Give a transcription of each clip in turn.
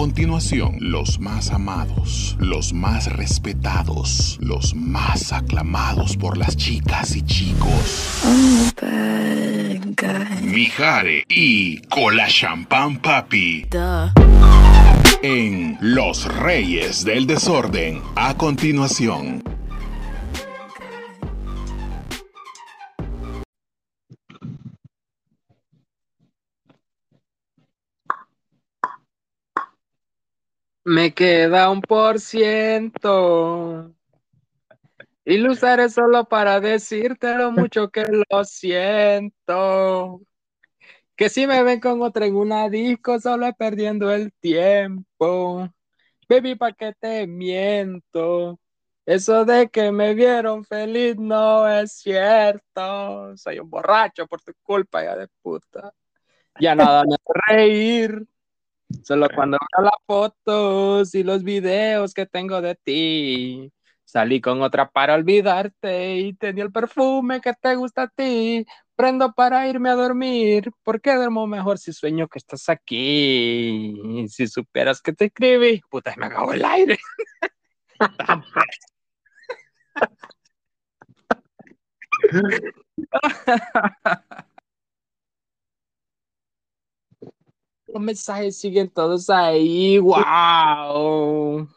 continuación, los más amados, los más respetados, los más aclamados por las chicas y chicos. Mijare y Cola Champán Papi. En Los Reyes del Desorden, a continuación. Me queda un por ciento. Y lo usaré solo para decirte lo mucho que lo siento. Que si me ven con otra en una disco, solo es perdiendo el tiempo. Baby, ¿pa' qué te miento? Eso de que me vieron feliz no es cierto. Soy un borracho por tu culpa, ya de puta. Ya nada me hace reír. Solo cuando veo las fotos y los videos que tengo de ti. Salí con otra para olvidarte y tenía el perfume que te gusta a ti. Prendo para irme a dormir, porque duermo mejor si sueño que estás aquí. Si supieras que te escribí, puta, me acabó el aire. Los mensajes siguen todos ahí. ¡Wow!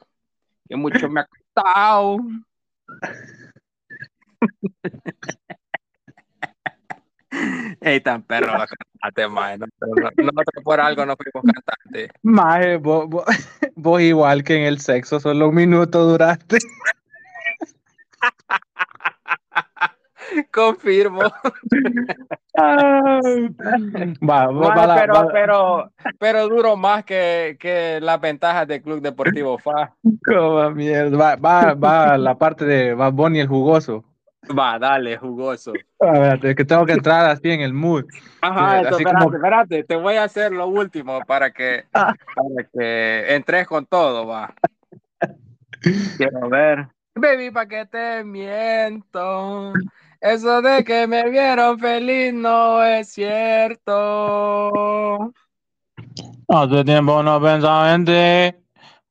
Que mucho me ha costado. Ey, tan perro la cantaste, mae. Nosotros, por algo no fuimos cantantes. Maje, vos, vos- vos igual que en el sexo, solo un minuto duraste. Confirmo. Va, va, va pero, va- pero, pero duro más que, que las ventajas del Club Deportivo FA. Coma mierda. Va, va, va la parte de Bad Bunny el jugoso. Va, dale, jugoso. A ver, es que tengo que entrar así en el mood. Ajá, Sí, eso, así espérate, como- espérate, te voy a hacer lo último para que, Ah. para que entres con todo, va. Quiero ver. Baby, ¿para qué te miento? Eso de que me vieron feliz no es cierto. Hace tiempo no pensaba en ti.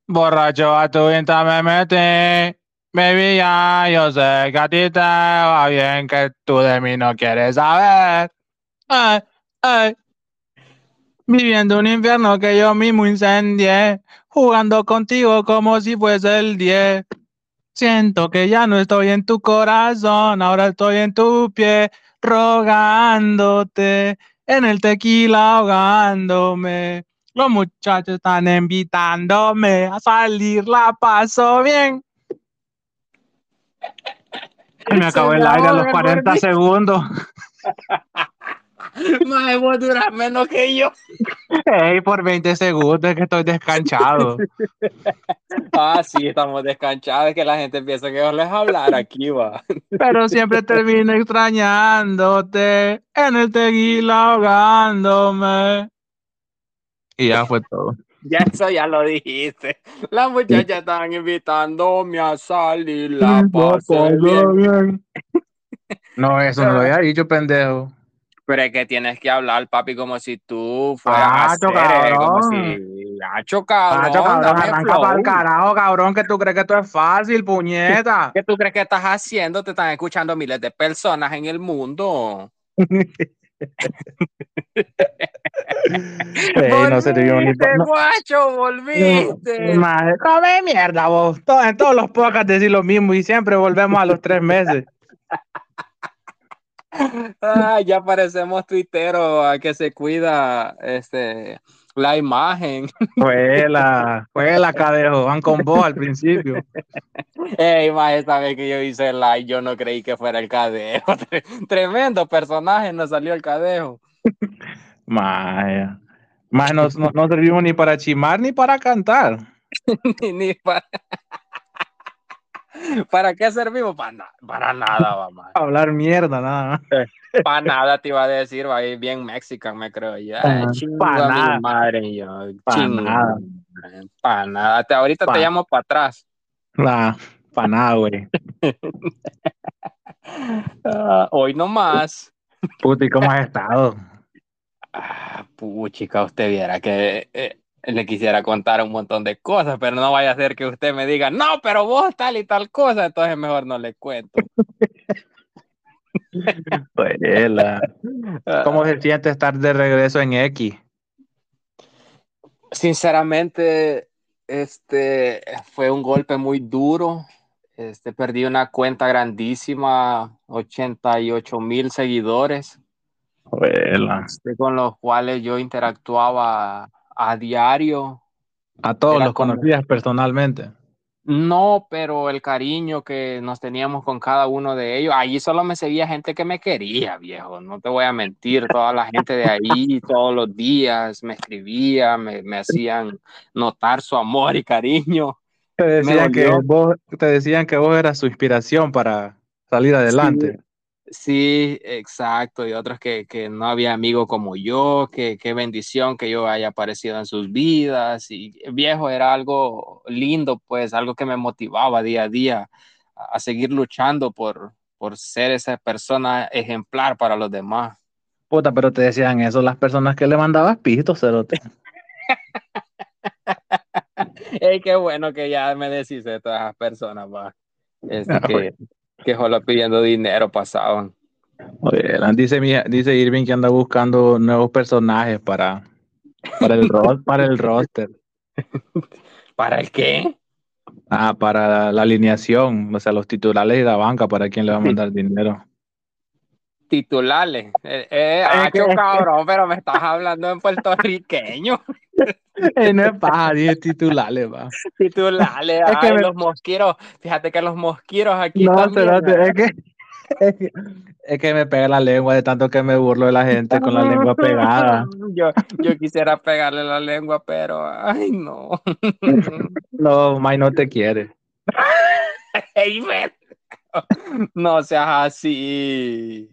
Borracho a tu Insta me metí. Baby, ya, yo sé que a ti te va bien, que tú de mí no quieres saber. Ay, ay. Viviendo un infierno que yo mismo incendié. Jugando contigo como si fuese el 10. Siento que ya no estoy en tu corazón, ahora estoy en tu pie, rogándote, en el tequila ahogándome. Los muchachos están invitándome a salir, la paso bien. Me acabó el aire a los ahoga el 40 gordito. segundos. Mae, vos duras menos que yo. Ey, por 20 segundos es que estoy descanchado. Ah, sí, estamos descanchados, es que la gente piensa que yo les hablar aquí, va. Pero siempre termino extrañándote, en el tequila ahogándome. Y ya fue todo. Ya eso ya lo dijiste. Las muchachas estaban invitándome a salir, la pasé bien. No, eso no lo había dicho, pendejo. Pero es que tienes que hablar, papi, como si tú fueras Ah, a hacer, cabrón. como si... Hacho, cabrón, Macho, cabrón, arranca para el carajo, cabrón, que tú crees que esto es fácil, puñeta. ¿Qué tú crees que estás haciendo? Te están escuchando miles de personas en el mundo. Ey, no se te ni no- guacho, volviste. Madre, come mierda, vos. En todos los podcasts decís lo mismo y siempre volvemos a los tres meses. Ah, ya parecemos tuiteros a que se cuida este la imagen. Fue la, fue la cadejo, van con vos al principio. Ey, más esta vez que yo hice el live, yo no creí que fuera el cadejo. Tremendo personaje, nos salió el cadejo. Maya. Más no, no, no servimos ni para chimar ni para cantar. Ni, ni para... ¿Para qué servimos? Para, na- para nada, mamá. Hablar mierda, nada. Para nada te iba a decir, va a ir bien mexican, me creo yo. Ah, chingo pa' a mi nada. madre, yo. Pa' chingo. nada. Para nada. Hasta ahorita Pa- te llamo para atrás. Nah, para nada, güey. Ah, hoy no más. Puta, ¿y cómo has estado? Ah, puchica, usted viera que eh, le quisiera contar un montón de cosas, pero no vaya a ser que usted me diga, no, pero vos tal y tal cosa, entonces mejor no le cuento. ¿Cómo se siente estar de regreso en X? Sinceramente, este fue un golpe muy duro. Este, perdí una cuenta grandísima, 88 mil seguidores, este, con los cuales yo interactuaba a diario. A todos los como- conocías personalmente. No, pero el cariño que nos teníamos con cada uno de ellos, allí solo me seguía gente que me quería, viejo, no te voy a mentir, toda la gente de ahí, todos los días me escribía, me, me hacían notar su amor y cariño. Te decían, que vos, te decían que vos eras su inspiración para salir adelante. Sí, exacto, y otros que, que no había amigo como yo, que qué bendición que yo haya aparecido en sus vidas, y viejo, era algo lindo, pues, algo que me motivaba día a día a, a seguir luchando por, por ser esa persona ejemplar para los demás. Puta, pero te decían eso las personas que le mandabas pitos, cerote. Ey, qué bueno que ya me decís de todas esas personas, va. Este, Ah, que, que solo pidiendo dinero pasaban. Oye, dice, dice Irving que anda buscando nuevos personajes para, para, el, ro- para el roster. ¿Para el qué? Ah, para la alineación, o sea, los titulares y la banca, para quién le va a mandar dinero. Titulares. Eh, eh, Es cabrón, pero me estás hablando en puertorriqueño. Eh, no es paja, dije titulares, va. Titulares, Es que ay, me- los mosquiros. Fíjate que los mosquiros aquí No, también. ¿verdad? es que, es que es que me pega la lengua de tanto que me burlo de la gente con la lengua pegada. Yo, yo quisiera pegarle la lengua, pero ay no. No, May no te quiere. Ey, ven. No seas así.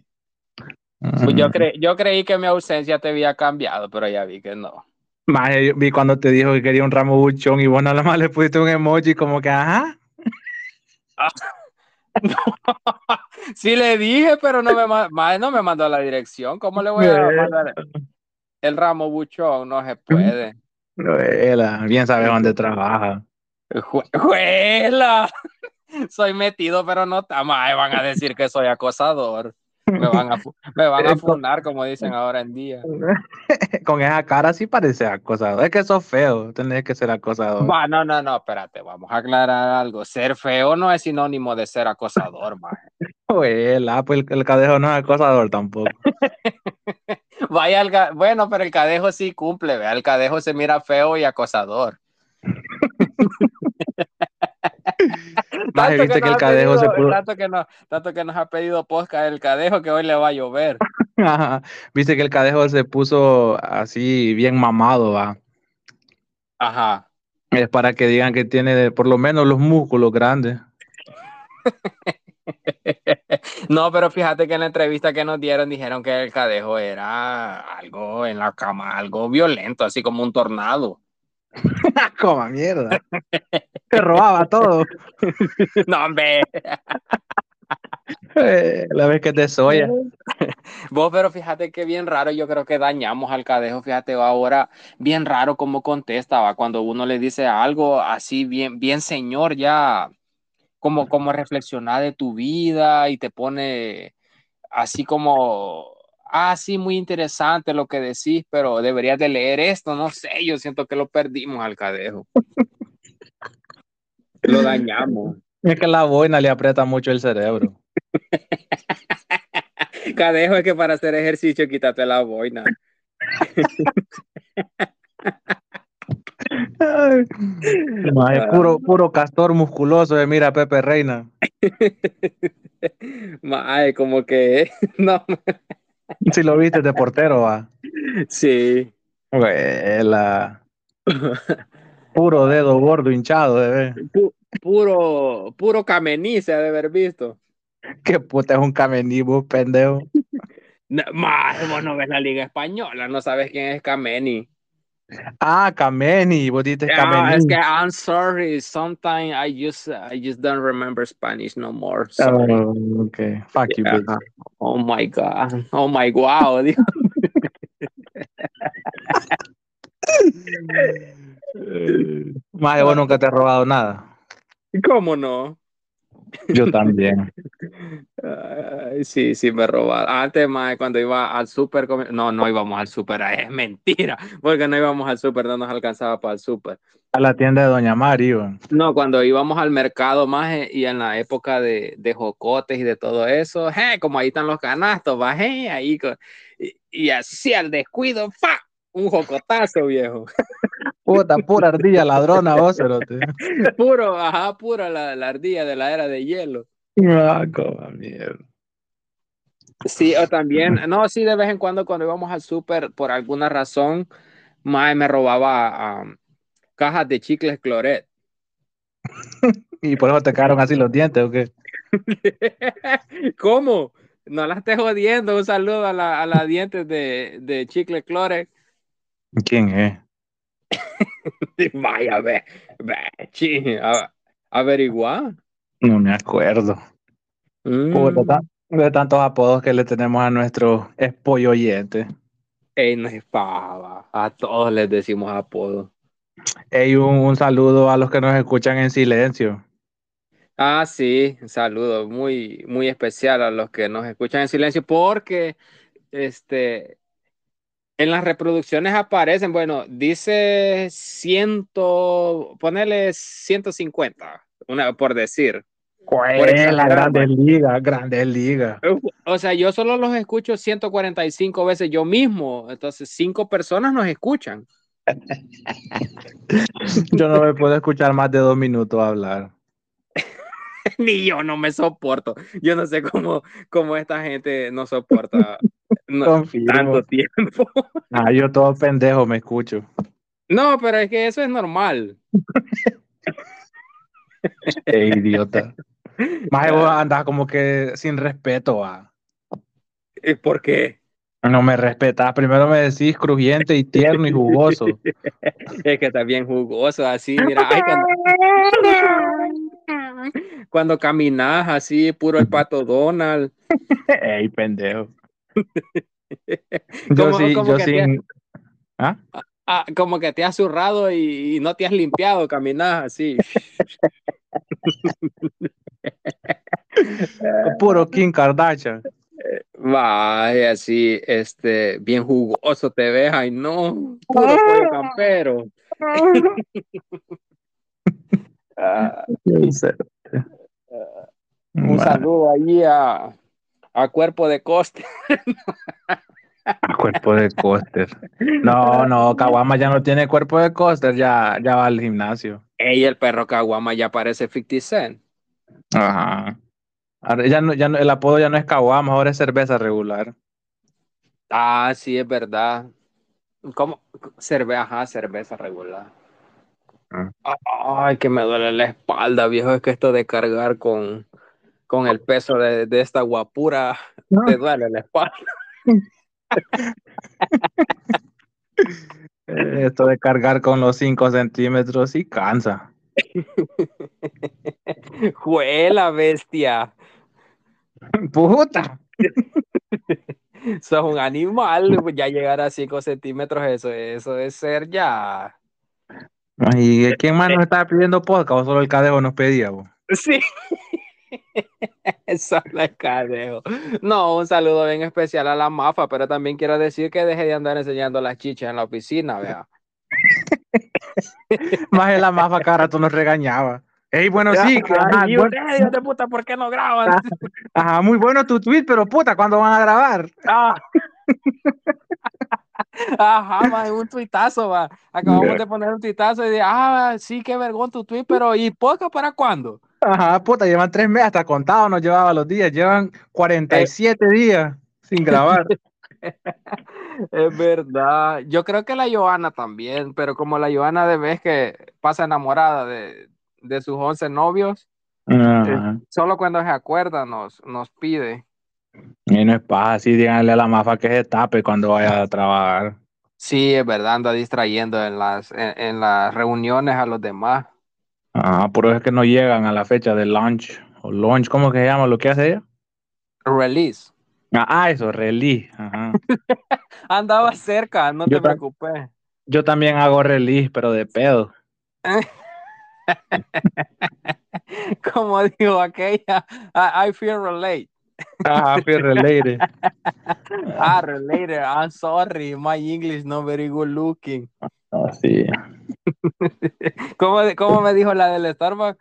Pues yo, cre- yo creí que mi ausencia te había cambiado, pero ya vi que no. Yo vi cuando te dijo que quería un ramo buchón y vos nada más le pusiste un emoji como que, ajá. Sí le dije, pero no me, no me mandó la dirección. ¿Cómo le voy a mandar el ramo buchón? No se puede. Noela, bien sabes dónde trabaja. Jue- ¡Juela! Soy metido, pero no está mal. Van a decir que soy acosador. Me van a, me van a Esto- funar, como dicen ahora en día. Con esa cara sí parece acosador. Es que sos feo, tenés que ser acosador. Va, no, no, no, espérate, vamos a aclarar algo. Ser feo no es sinónimo de ser acosador, maje. Noela, pues el, el cadejo no es acosador tampoco. Vaya, el bueno, pero el cadejo sí cumple, vea, el cadejo se mira feo y acosador. Viste que nos el cadejo se pedido- pudo. tanto que, no- tanto que nos ha pedido podcast el cadejo que hoy le va a llover. Ajá. Viste que el cadejo se puso así bien mamado, va. Ajá. Es para que digan que tiene por lo menos los músculos grandes. No, pero fíjate que en la entrevista que nos dieron dijeron que el cadejo era algo en la cama, algo violento, así como un tornado. Como mierda. Se robaba todo. No, hombre. Eh, La vez que te soya. Vos, pero fíjate que bien raro, yo creo que dañamos al cadejo, fíjate ahora, bien raro cómo contesta, ¿va? cuando uno le dice algo así, bien, bien señor, ya, como, como reflexionar de tu vida y te pone así como, ah, sí, muy interesante lo que decís, pero deberías de leer esto, no sé, yo siento que lo perdimos al cadejo. Lo dañamos. Es que la boina le aprieta mucho el cerebro. Cadejo es que para hacer ejercicio quítate la boina. Ay, puro, puro castor musculoso de mira Pepe Reina. Mae, como que no, Si lo viste de portero, va. sí. Huela. Puro dedo gordo hinchado, de ver. Pu- puro, puro camení se ha de haber visto. Qué puta es un camení, vos, pendejo. No, mae, vos no ves la liga española, no sabes quién es Kameni. Ah, Kameni, vos dijiste Ah, Kameni. es que I'm sorry, sometimes I just I just don't remember Spanish no more. Sorry. Oh, okay. Fuck you, bitch. Oh my god. Oh my wow. Más vos nunca te has robado nada. ¿Cómo no? Yo también. Ay, sí, sí me robaron. Antes, más cuando iba al súper, no, no íbamos al súper, es mentira, porque no íbamos al súper, no nos alcanzaba para el súper. A la tienda de Doña Mari, iban. No, cuando íbamos al mercado más y en la época de, de jocotes y de todo eso, je, como ahí están los canastos, bajé ahí con- y, y así al descuido, ¡fa! Un jocotazo, viejo. Puta, pura ardilla ladrona, vos, cerote. Puro, ajá, pura la, la ardilla de la era de hielo. Ah, coma mierda. Sí, o también, no, sí, de vez en cuando cuando íbamos al súper, por alguna razón, Mae me robaba um, cajas de chicles Cloret. ¿Y por eso te quedaron así los dientes o qué? ¿Cómo? No la estés jodiendo. Un saludo a la, a la dientes de, de chicle Cloret. ¿Quién es? Vaya, ve, ve, averigua. No me acuerdo. Mm. De tantos apodos que le tenemos a nuestro espollo oyente. Ey, no es pava. A todos les decimos apodo. Ey, un, un saludo a los que nos escuchan en silencio. Ah, sí, un saludo muy, muy especial a los que nos escuchan en silencio porque este, en las reproducciones aparecen, bueno, dice ciento, ponele 150, una, por decir. Pues, la Grandes. Ligas, Grandes Ligas. O sea, yo solo los escucho 145 veces yo mismo, entonces cinco personas nos escuchan. Yo no me puedo escuchar más de dos minutos hablar. Ni yo no me soporto. Yo no sé cómo, cómo esta gente no soporta no- Confirmo. tanto tiempo. Ah, yo todo pendejo me escucho. No, pero es que eso es normal. Ey, idiota. Más vos andas como que sin respeto, ah. ¿Y ¿Por qué? No me respetas. Primero me decís crujiente y tierno y jugoso. Es que está bien jugoso, así, mira. ay, cuando, cuando caminas así, puro el pato Donald. Ey, pendejo. Yo ¿Cómo- sí, cómo yo que sin. ¿Ah? Ah, como que te has zurrado y, y no te has limpiado, caminas así. Puro Kim Kardashian. Vaya, así, este, bien jugoso te ves, ay no, puro pollo campero. Ah, un Un saludo allí a, a Cuerpo de Coste. cuerpo de coster. No, no, Kawama ya no tiene cuerpo de coster, ya, ya va al gimnasio. Ey, el perro Caguama ya parece 50 Cent. Ajá. Ahora ya no, ya no, el apodo ya no es Kawama, ahora es cerveza regular. Ah, sí, es verdad. ¿Cómo? Cerveza, ajá, cerveza regular. Ah. Ay, que me duele la espalda, viejo. Es que esto de cargar con, con el peso de, de esta guapura, te duele la espalda. Eh, Esto de cargar con los 5 centímetros sí cansa. Juela, bestia. Puta. Sos un animal. Ya llegar a 5 centímetros, eso, eso es ser ya. ¿Y quién más nos estaba pidiendo podcast o solo el cadejo nos pedía? bo? Sí. Solo el cadejo. No, un saludo bien especial a la mafa, pero también quiero decir que deje de andar enseñando las chichas en la oficina, vea. Más en la mafa cada rato nos regañaba. Ey, bueno, sí, ajá, bueno- ustedes, hijos de puta, ¿por qué no graban? ajá, muy bueno tu tweet, pero puta, ¿cuándo van a grabar? Ah. Ajá, ma, un tuitazo, va. Acabamos Yeah. de poner un tuitazo y de, ah, sí, qué vergón tu tweet, pero ¿y poca para cuándo? Ajá, puta, llevan tres meses, hasta contado nos llevaba los días, llevan 47 días sin grabar. Es verdad. Yo creo que la Joana también, pero como la Joana de vez que pasa enamorada de, de sus 11 novios, Ajá. solo cuando se acuerda nos, nos pide. Y no es paja, así díganle a la mafa que se tape cuando vaya a trabajar. Sí, es verdad, anda distrayendo en las, en, en las reuniones a los demás. Ajá, por eso es que no llegan a la fecha de lunch. O lunch, ¿cómo que se llama lo que hace ella? Release. Ah, ah, eso, release. Ajá. Andaba cerca, no Yo te preocupes. Yo también hago release, pero de pedo. Como dijo aquella, I, I feel relate. Ah, I feel related. Ah, related. I'm sorry, my English not very good looking. Ah, sí. ¿Cómo, cómo me dijo la del Starbucks?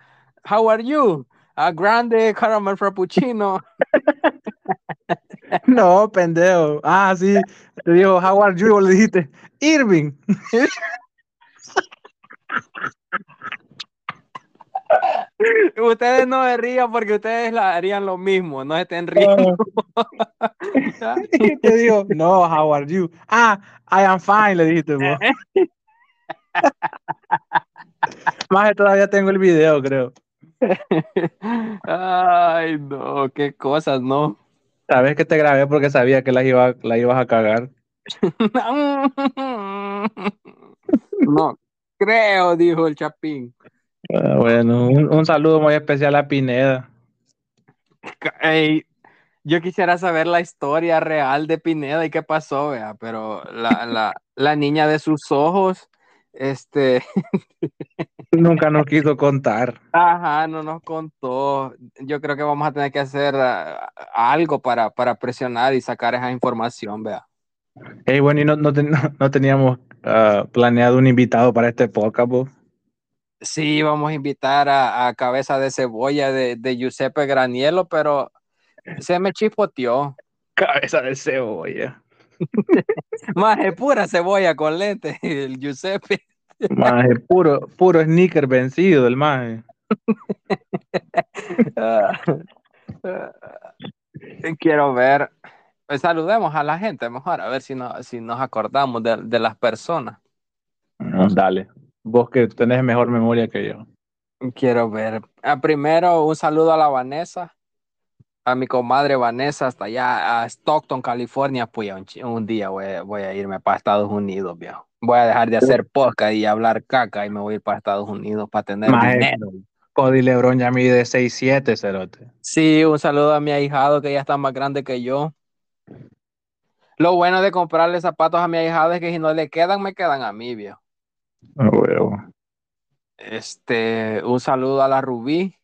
How are you? A grande caramel frappuccino. No, pendejo. Ah, sí. Te dijo, how are you? Le dijiste, Irving. Ustedes no se rían porque ustedes la harían lo mismo, no estén riendo. Y te dijo, no, how are you? Ah, I am fine, le dijiste vos. Más todavía tengo el video, creo. Ay, no, qué cosas, ¿no? Sabes que te grabé porque sabía que la, iba, la ibas a cagar. No creo, dijo el Chapín. Ah, bueno, un, un saludo muy especial a Pineda. Yo quisiera saber la historia real de Pineda y qué pasó, vea, pero la, la, la niña de sus ojos, este, Nunca nos quiso contar. ajá, no nos contó. Yo creo que vamos a tener que hacer ah, algo para, para presionar y sacar esa información, vea. Hey, bueno, y no, no, ten- no teníamos ah, planeado un invitado para este podcast? Sí, vamos a invitar a, a Cabeza de Cebolla de, de Giuseppe Granielo, pero se me chispoteó. Cabeza de cebolla. Más es pura cebolla con lente, el Giuseppe. Maje, puro, puro sneaker vencido el maje. Ah, ah, Quiero ver. Pues saludemos a la gente mejor, a ver si, no, si nos acordamos de, de las personas. No, dale. Vos que tenés mejor memoria que yo. Quiero ver. Ah, primero, un saludo a la Vanessa, a mi comadre Vanessa, hasta allá a Stockton, California. Pues un, día voy, a- voy a irme para Estados Unidos, viejo. Voy a dejar de hacer podcast y hablar caca y me voy a ir para Estados Unidos para tener Maje. dinero. Cody Lebron ya mide 6'7, cerote. Sí, un saludo a mi ahijado que ya está más grande que yo. Lo bueno de comprarle zapatos a mi ahijado es que si no le quedan, me quedan a mí, viejo. Huevo. Este, un saludo a la Rubí.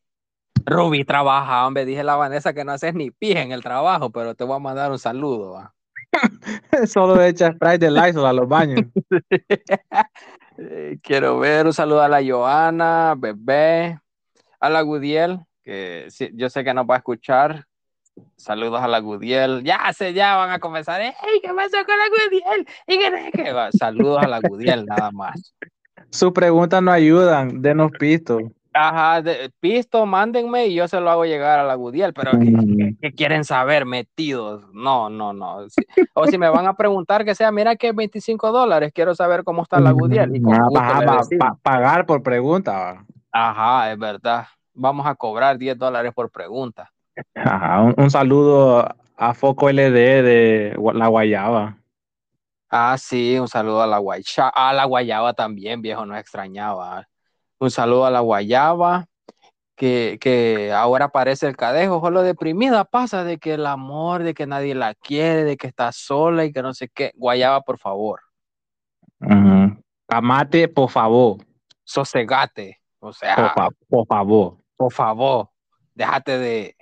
Rubí trabaja, hombre, dije la Vanessa que no haces ni pija en el trabajo, pero te voy a mandar un saludo. va. Solo echa spray de Lysol a los baños. Quiero ver un saludo a la Joana, bebé, a la Gudiel, que sí, yo sé que nos va a escuchar. Saludos a la Gudiel. Ya se ya van a comenzar. ¡Ey, qué pasó con la Gudiel! ¿Y qué qué va? Saludos a la Gudiel, nada más. Sus preguntas no ayudan, denos pisto. Ajá, de, pisto, mándenme y yo se lo hago llegar a la Gudiel, pero ¿qué, qué quieren saber metidos? No, no, no. Si- o si me van a preguntar que sea, mira que 25 dólares, quiero saber cómo está la Gudiel. Con Ah, pa- pagar por pregunta. Ajá, es verdad. Vamos a cobrar 10 dólares por pregunta. Ajá, un, un saludo a Foco LD de La Guayaba. Ah, sí, un saludo a la guayaba. A la guayaba también, viejo, nos extrañaba. Un saludo a la guayaba, que, que ahora parece el cadejo, solo deprimida pasa de que el amor, de que nadie la quiere, de que está sola y que no sé qué. Guayaba, por favor. Amate, por favor. sosegate. O Por, sea, fa- por favor. por favor, déjate de...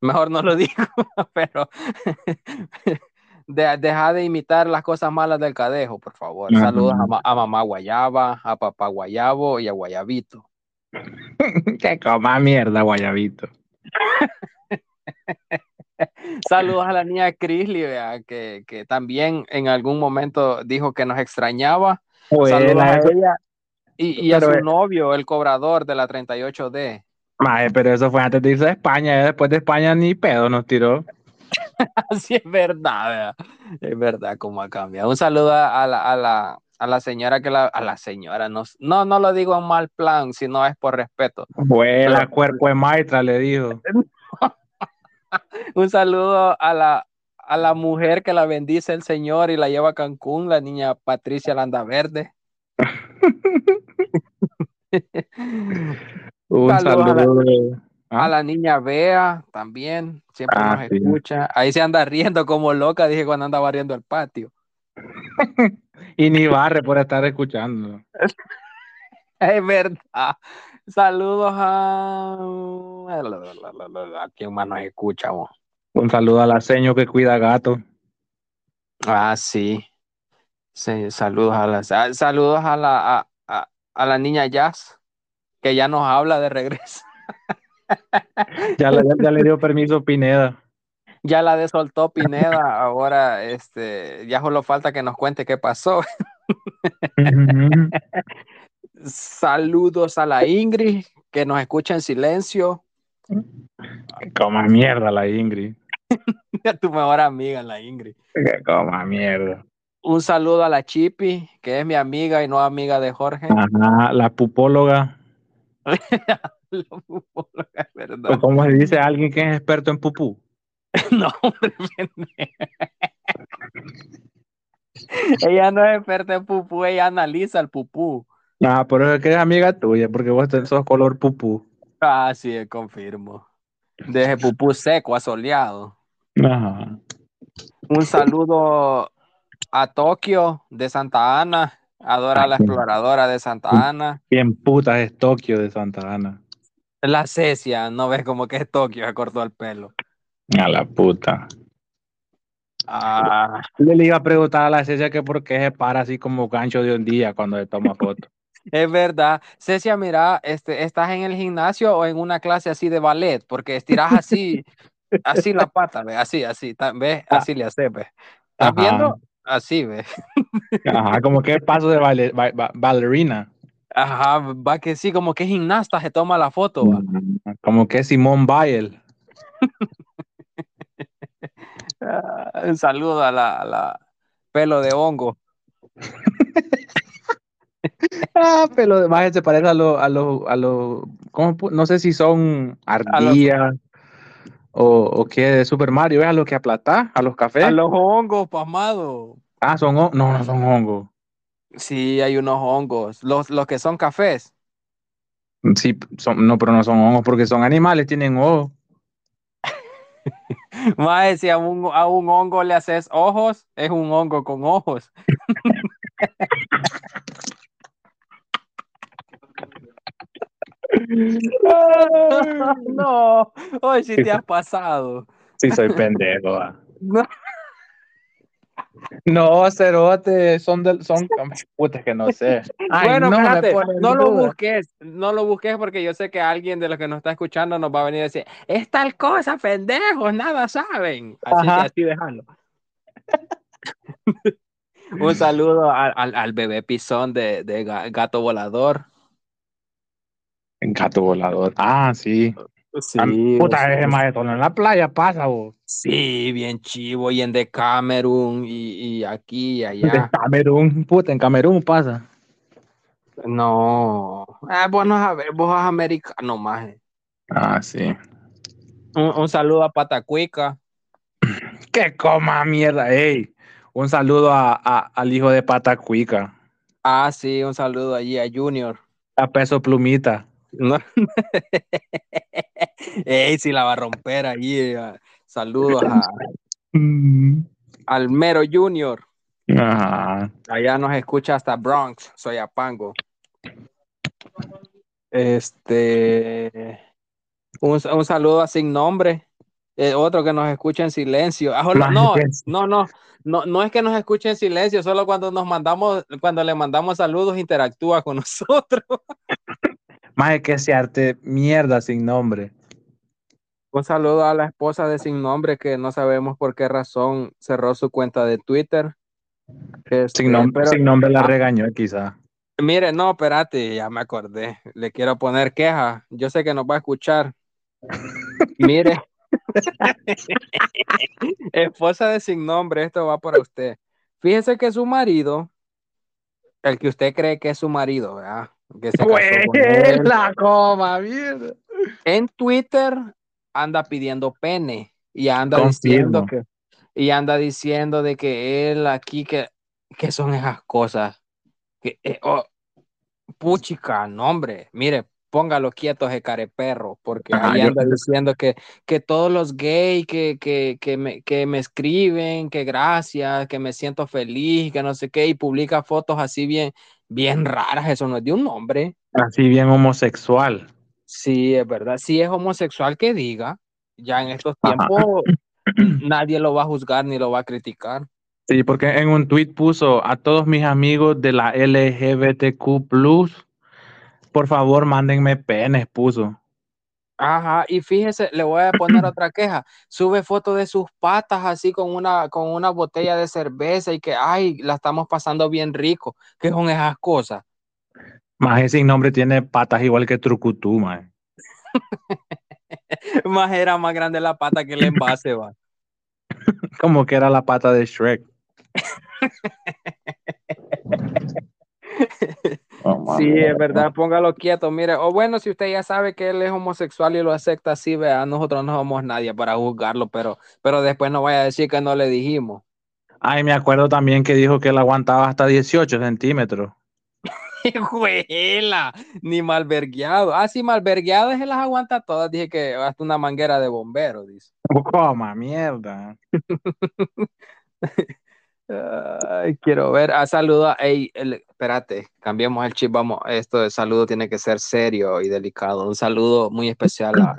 Mejor no lo digo, pero de- deja de imitar las cosas malas del cadejo, por favor. Saludos a, ma- a mamá Guayaba, a papá Guayabo y a Guayabito. que coma mierda, Guayabito. Saludos a la niña Crisley, vea, que, que también en algún momento dijo que nos extrañaba. Saludos Buena, a ella y, y a su novio, el cobrador de la 38D. Maje, pero eso fue antes de irse a España. Después de España ni pedo nos tiró. Así es verdad, es verdad cómo ha cambiado. Un saludo a la, a la, a la señora que la, a la señora, no, no, no lo digo en mal plan, sino es por respeto. Vuela, cuerpo de maestra, le dijo. Un saludo a la, a la mujer que la bendice el Señor y la lleva a Cancún, la niña Patricia Landaverde. Un saludo. A ¿Ah? la niña Bea también, siempre Ah, nos sí. escucha. Ahí se anda riendo como loca, dije cuando andaba riendo el patio. Y ni barre por estar escuchando. Es verdad. Saludos a. ¿A quién más nos escucha? vos? Un saludo a la seño que cuida gato. Ah, sí. Sí, saludos a la, sa- saludos a la, a, a- a la niña Jazz, que ya nos habla de regreso. Ya le, ya le dio permiso Pineda. Ya la desoltó Pineda, ahora este, ya solo falta que nos cuente qué pasó. Saludos a la Ingrid, que nos escucha en silencio. Que coma mierda la Ingrid. A tu mejor amiga, la Ingrid. Que coma mierda. Un saludo a la Chipi, que es mi amiga y no amiga de Jorge. Ajá, la pupóloga. La pupóloga, es O ¿verdad? como se dice alguien que es experto en pupú. No, hombre. Ella no es experta en pupú, ella analiza el pupú. Ah, por eso es que es amiga tuya, porque vos tenés- sos color pupú. Ah, sí, confirmo. Deje pupú seco, asoleado. Ajá. Un saludo a Tokio de Santa Ana. Adora a la exploradora de Santa Ana. Bien putas es Tokio de Santa Ana. La Cecia, no ves como que es Tokio, se cortó el pelo. A la puta. Ah, Le iba a preguntar a la Cecia que por qué se para así como gancho de un día cuando se toma foto. es verdad. Cecia, mira, este, ¿estás en el gimnasio o en una clase así de ballet? Porque estiras así, así la pata, ¿ves? Así, así, ¿ves? Así le haces, ¿ves? ¿Estás Ajá. viendo? Así, ¿ves? Ajá, como que paso de baile- ba- ba- bailarina. Ajá, va que sí, como que gimnasta se toma la foto, va. Como que Simón Bail. Ah, un saludo a la, a la pelo de hongo. Ah, pero además se parece a los, a los, a los, ¿cómo pu- no sé si son ardillas o, o qué de Super Mario, ¿ves? A los que aplatás, a los cafés. A los hongos, pasmado. Ah, son hongos. No, no son hongos. Sí, hay unos hongos. Los, los que son cafés. Sí, son, no, pero no son hongos porque son animales, tienen ojos. Más si a un, a un hongo le haces ojos, es un hongo con ojos. no, hoy sí te has pasado. Sí, soy pendejo. No. No, cerote, son del, son, puta que no sé. Ay, bueno, no, espérate, no lo duda. busques, no lo busques porque yo sé que alguien de los que nos está escuchando nos va a venir a decir, es tal cosa, pendejos, nada saben. Así, Ajá. así déjalo. Un saludo al, al, al bebé pisón de, de Ga- Gato Volador. Gato volador. Ah, sí. Sí, puta, ese maestro en la playa pasa, vos. sí, bien chivo, y en The Camerún, y, y aquí y De allá. Camerún, puta, en Camerún pasa. No, ah, bueno, a ver, vos sos americano, maje. Ah, sí. Un, un saludo a Patacuica. Que coma mierda, ey. Un saludo a, a- al hijo de Patacuica, Ah, sí, un saludo allí a Junior. a Peso Plumita. No. Ey, si la va a romper eh, Saludos a, Mm. al Mero Junior. Ajá. Allá nos escucha hasta Bronx, soy Apango. Este. Un, un saludo a Sin Nombre. eh, otro que nos escucha en silencio. Ah, hola, no, no, no, no, no es que nos escuche en silencio, solo cuando nos mandamos, cuando le mandamos saludos, interactúa con nosotros. Más que ese arte mierda sin nombre. Un saludo a la esposa de Sin Nombre que no sabemos por qué razón cerró su cuenta de Twitter. Este, Sin, nom- pero- sin nombre la Ah. regañó, quizá. Mire, no, espérate, ya me acordé. Le quiero poner queja. Yo sé que nos va a escuchar. Mire. Esposa de sin nombre, esto va para usted. Fíjese que su marido, el que usted cree que es su marido, ¿verdad? Que se casó con él, la coma, mierda. en Twitter anda pidiendo pene y anda Confirmo. diciendo que y anda diciendo de que él aquí que, que son esas cosas que eh, oh, puchica, no hombre, mire, póngalo quieto ese careperro, porque Ajá, ahí yo- anda diciendo que, que todos los gays que, que, que, me, que me escriben, que gracias, que me siento feliz, que no sé qué, y publica fotos así bien, bien raras, eso no es de un hombre. Así bien homosexual. Sí, es verdad, si es homosexual que diga, ya en estos Ajá. tiempos nadie lo va a juzgar ni lo va a criticar. Sí, porque en un tweet puso a todos mis amigos de la LGBTQ, por favor, mándenme penes, puso. Ajá, y fíjese, le voy a poner otra queja. Sube fotos de sus patas así con una, con una botella de cerveza y que, ay, la estamos pasando bien rico. ¿Qué son esas cosas? Más ese nombre tiene patas igual que Trucutú, man. Más era más grande la pata que el envase, va. Como que era la pata de Shrek. Oh, Sí, es verdad, póngalo quieto, mire. O bueno, si usted ya sabe que él es homosexual y lo acepta así, vea, nosotros no somos nadie para juzgarlo, pero, pero después no vaya a decir que no le dijimos. Ay, me acuerdo también que dijo que él aguantaba hasta 18 centímetros. Juela, ni malvergueado. Ah, sí, malvergueado se las aguanta todas. Dije que hasta una manguera de bombero, dice. Coma, mierda. Quiero ver. Ah, saludo. Ey, el- espérate, cambiemos el chip. Vamos, esto de saludo tiene que ser serio y delicado. Un saludo muy especial a,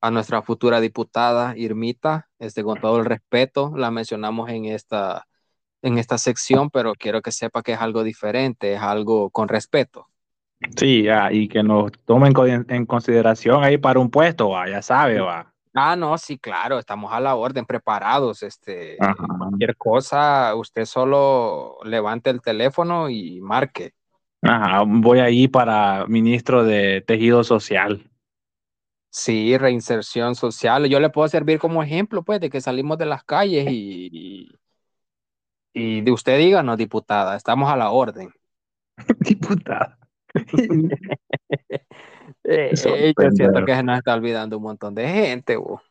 a nuestra futura diputada Irmita. Este, con todo el respeto, la mencionamos en esta, en esta sección, pero quiero que sepa que es algo diferente, es algo con respeto. Sí, ya, y que nos tomen en consideración ahí para un puesto, ya sabe, va. Ah, no, sí, claro, estamos a la orden, preparados. Este, Ajá. cualquier cosa, usted solo levante el teléfono y marque. Ajá, voy ahí para ministro de Tejido Social. Sí, reinserción social. Yo le puedo servir como ejemplo, pues, de que salimos de las calles y, y, y de usted díganos, diputada, estamos a la orden. Diputada. Eh, yo siento que se nos está olvidando un montón de gente. bo.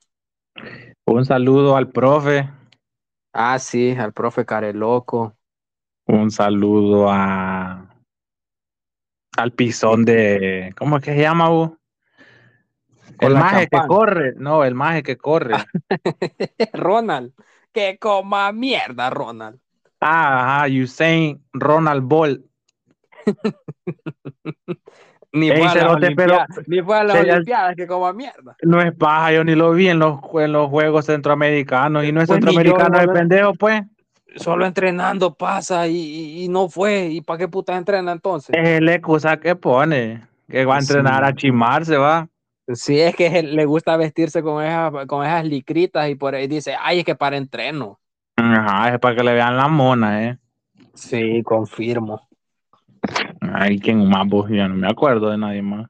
Un saludo al profe. Ah, sí, al profe Careloco. Un saludo a al pisón de ¿cómo es que se llama? Con El maje que corre, no, el maje que corre. Ronald, que coma mierda, Ronald. Ah, ajá, Usain Ronald Bolt. Ni fue a las pero- Olimpiadas, ni fue a las Olimpiadas, que mierda. No es paja, yo ni lo vi en los, en los juegos centroamericanos y no es Pues yo, centroamericano el pendejo, pues. Solo entrenando pasa y, y- y no fue. ¿Y para qué puta entrena entonces? Es la excusa que pone, que va a entrenar Sí. a chimarse, va. Sí, es que le gusta vestirse con esas, con esas licritas y por ahí dice, ay, es que para entreno. Ajá, es para que le vean la mona, eh. Sí, confirmo. Ay, ¿quién más vos? Yo no me acuerdo de nadie más.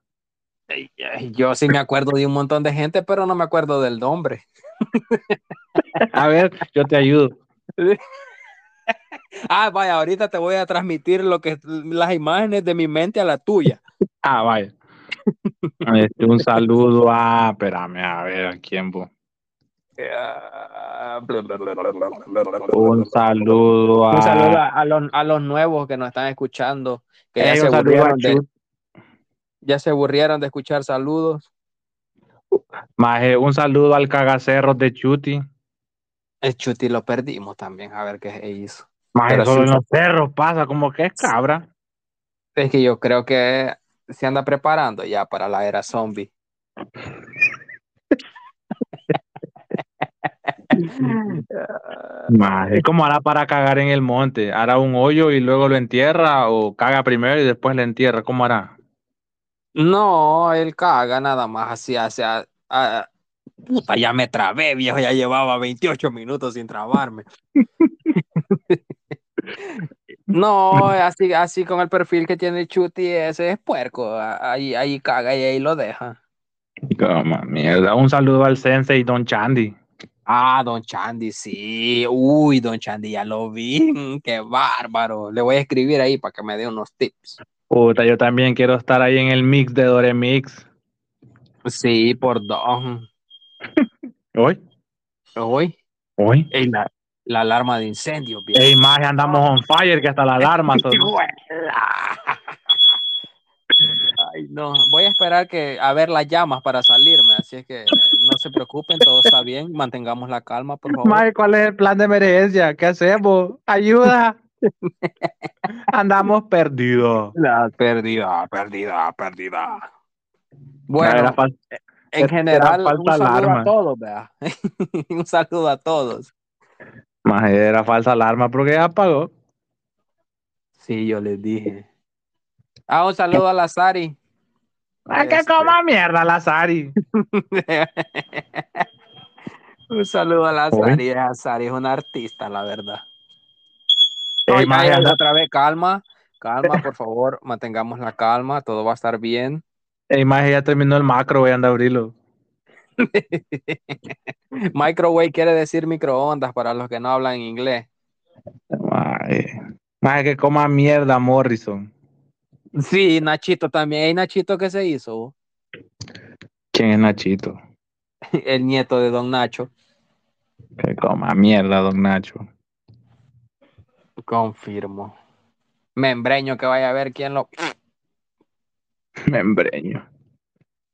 Yo sí me acuerdo de un montón de gente, pero no me acuerdo del nombre. A ver, yo te ayudo. Ah, vaya, ahorita te voy a transmitir lo que las imágenes de mi mente a la tuya. Ah, vaya. Este, un saludo a, espérame, a ver, ¿a quién vos? Un saludo a... Un saludo a, a los, a los nuevos que nos están escuchando, que ya, se aburrieron de, Chut. ya se aburrieron de escuchar saludos. Maje, un saludo al cagacerro de Chuti. El Chuti lo perdimos también, a ver qué hizo. Maje, Pero solo sí, en los cerros pasa como que es cabra. Es que yo creo que se anda preparando ya para la era zombie. Maje, ¿cómo hará para cagar en el monte? ¿Hará un hoyo y luego lo entierra o caga primero y después le entierra? ¿Cómo hará? No, él caga nada más así hacia. puta, ya me trabé, viejo, ya llevaba 28 minutos sin trabarme. No, así, así con el perfil que tiene Chuti, ese es puerco. Ahí, ahí caga y ahí lo deja. Mierda. Un saludo al sensei Don Chandy. Ah, Don Chandy, sí. Uy, Don Chandy, ya lo vi. Mm, Qué bárbaro. Le voy a escribir ahí para que me dé unos tips. Puta, yo también quiero estar ahí en el mix de Doremix. Sí, por dos. ¿Hoy? Hoy, ¿Hoy? ey, la, la alarma de incendio, viejo. Ey, maje, andamos on fire que hasta la alarma. Ay, no. Voy a esperar que a ver las llamas para salirme, así es que no se preocupen, todo está bien. Mantengamos la calma, por favor. Mae, ¿cuál es el plan de emergencia? ¿Qué hacemos? Ayuda. Andamos perdidos. La perdida, perdida, perdida. Bueno, en era general, un saludo alarma. a todos, vea. un saludo a todos. mae, era falsa alarma porque ya apagó. Sí, yo les dije. Ah, un saludo a la Sari. Ay, que Este. coma mierda la Sari. un saludo a la. Sari. Sari es una artista, la verdad. Ey, Oye, mae, ay, anda- otra vez, calma, calma, por favor, mantengamos la calma, todo va a estar bien. ey, mae, ya terminó el macro, voy a andar a abrirlo. Microwave quiere decir microondas para los que no hablan inglés. Mae, que coma mierda Morrison. Sí, Nachito también. ¿Hay Nachito que se hizo? ¿Quién es Nachito? El nieto de Don Nacho. Que coma mierda, don Nacho. Confirmo. Membreño que vaya a ver quién lo. Membreño.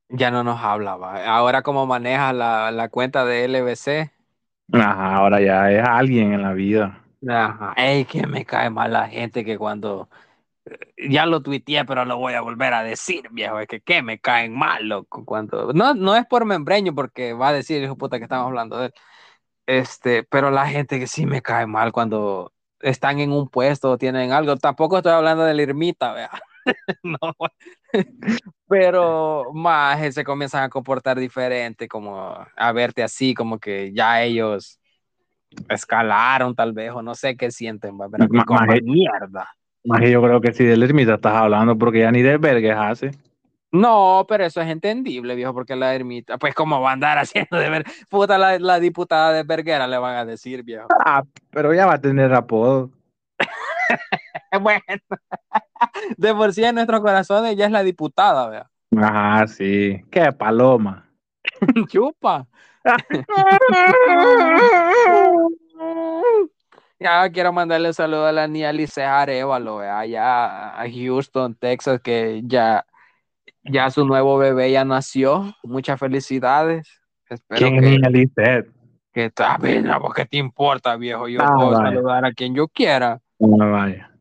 Ya no nos hablaba. Ahora, como maneja la, la cuenta de LBC. Ajá, ahora ya es alguien en la vida. Ajá. Ey, que me cae mal la gente que cuando. Ya lo tuiteé, pero lo voy a volver a decir, viejo. Es que, que me caen mal, loco. Cuando... No, no es por membreño, porque va a decir, hijo puta, que estamos hablando de él. Este, pero la gente que sí me cae mal cuando están en un puesto o tienen algo. Tampoco estoy hablando de la ermita, vea. no. Pero más se comienzan a comportar diferente, como a verte así, como que ya ellos escalaron tal vez, o no sé qué sienten, va, pero Ma- coman maje- mierda. Más que yo creo que si del ermita estás hablando, porque ya ni de vergues hace. No, pero eso es entendible, viejo, porque la ermita, pues como va a andar haciendo de ver, puta la, la diputada de Verguera le van a decir, viejo. Ah, pero ya va a tener apodo. Bueno, de por sí en nuestros corazones ya es la diputada, vea. Ajá, sí. Qué paloma. Chupa. Ya quiero mandarle un saludo a la niña Lice Arevalo, allá a Houston, Texas, que ya, ya su nuevo bebé ya nació. Muchas felicidades. Espero ¿Quién es que, niña Lisette? que está bien. ¿qué te importa, viejo? Yo Ah, puedo vaya. saludar a quien yo quiera. No vaya.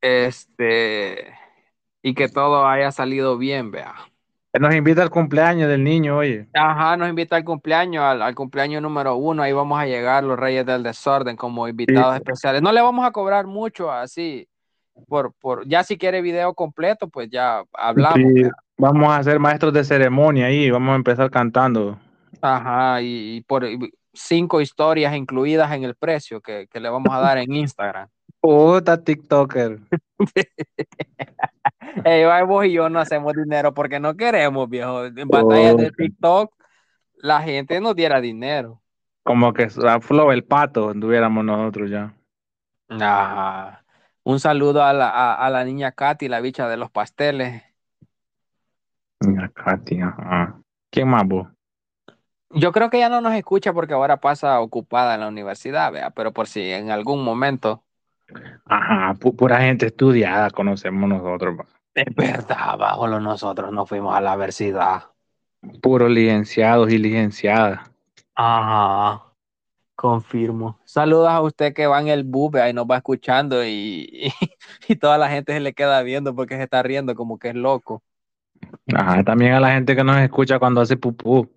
Este, y que todo haya salido bien, vea. Nos invita al cumpleaños del niño, oye. Ajá, nos invita al cumpleaños, al, al cumpleaños número uno. Ahí vamos a llegar los Reyes del Desorden como invitados especiales. No le vamos a cobrar mucho así. Por, por, ya si quiere video completo, pues ya hablamos. Sí, vamos a ser maestros de ceremonia ahí. Vamos a empezar cantando. Ajá, y, y por cinco historias incluidas en el precio que, que le vamos a dar en Instagram. Puta TikToker. Ey, va, vos y yo no hacemos dinero porque no queremos, viejo. En batallas de Ok. TikTok, la gente nos diera dinero. Como que a Flow el pato anduviéramos nosotros ya. Ajá. Un saludo a la, a, a la niña Katy, la bicha de los pasteles. Mira, Katy, ajá. ¿Quién más vos? Yo creo que ya no nos escucha porque ahora pasa ocupada en la universidad, vea, pero por si en algún momento. Ajá, pu- pura gente estudiada conocemos nosotros. pa. Es verdad, bajo lo nosotros no fuimos a la universidad. Puros licenciados y licenciadas. Ajá. Confirmo. Saludos a usted que va en el bus, y nos va escuchando y, y, y toda la gente se le queda viendo porque se está riendo como que es loco. Ajá, también a la gente que nos escucha cuando hace pupú.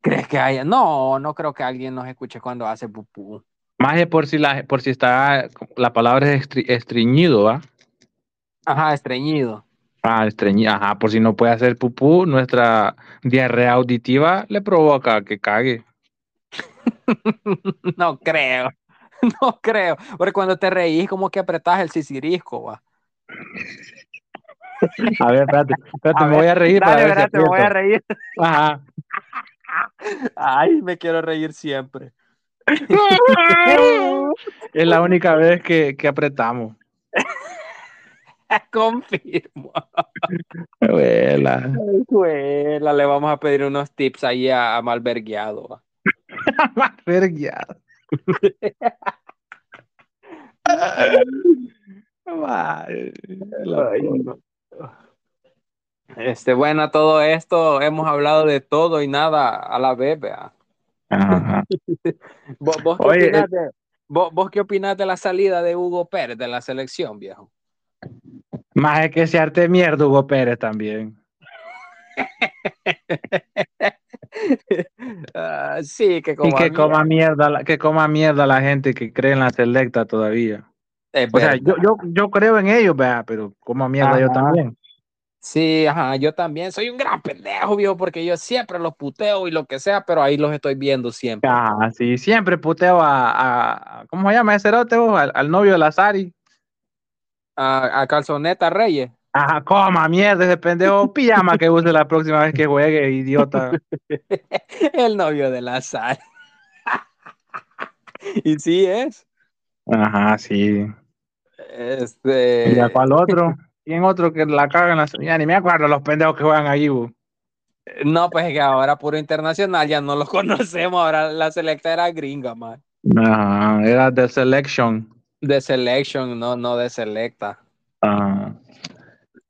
¿Crees que haya? No, no creo que alguien nos escuche cuando hace pupú. Más es por si la, por si está, la palabra es estri- estreñido, ¿va? Ajá, estreñido. Ah, estreñido, ajá, por si no puede hacer pupú, nuestra diarrea auditiva le provoca que cague. No creo. No creo. Porque cuando te reís, como que apretás el sisirisco, va. A ver, espérate, espérate, A me ver, voy a reír Dale, para ver si espérate, me voy a reír. Ajá. Ay, me quiero reír siempre. Es la única vez que, que apretamos. Confirmo. Abuela. Escuela, le vamos a pedir unos tips ahí a, a Malvergueado. Este, bueno, todo esto, hemos hablado de todo y nada a la vez, vea. ¿Vos, vos qué Oye, de, vos, vos qué opinás de la salida de Hugo Pérez de la selección, viejo? Más es que se arte mierda Hugo Pérez también. Ah, sí, que Y coma mierda, la- que coma mierda la gente que cree en la selecta todavía. Es O sea, yo, yo, yo creo en ellos, vea, pero coma mierda yo también. Sí, ajá, yo también soy un gran pendejo, viejo, porque yo siempre los puteo y lo que sea, pero ahí los estoy viendo siempre. Ajá, sí, siempre puteo a, ¿cómo se llama ese vos? Al, al novio de Lazari. A, a Calzoneta Reyes. Ajá, coma mierda ese pendejo pijama que use la próxima vez que juegue, idiota. El novio de la sal. y sí es. Ajá, sí. Este. ¿Y a cuál otro? ¿Quién otro que la caga en la... Ya ni me acuerdo los pendejos que juegan ahí, vos. No, pues es que ahora puro internacional, ya no los conocemos. Ahora la selecta era gringa, man. Ajá, era The Selection. De selection, no, no de selecta. Ajá.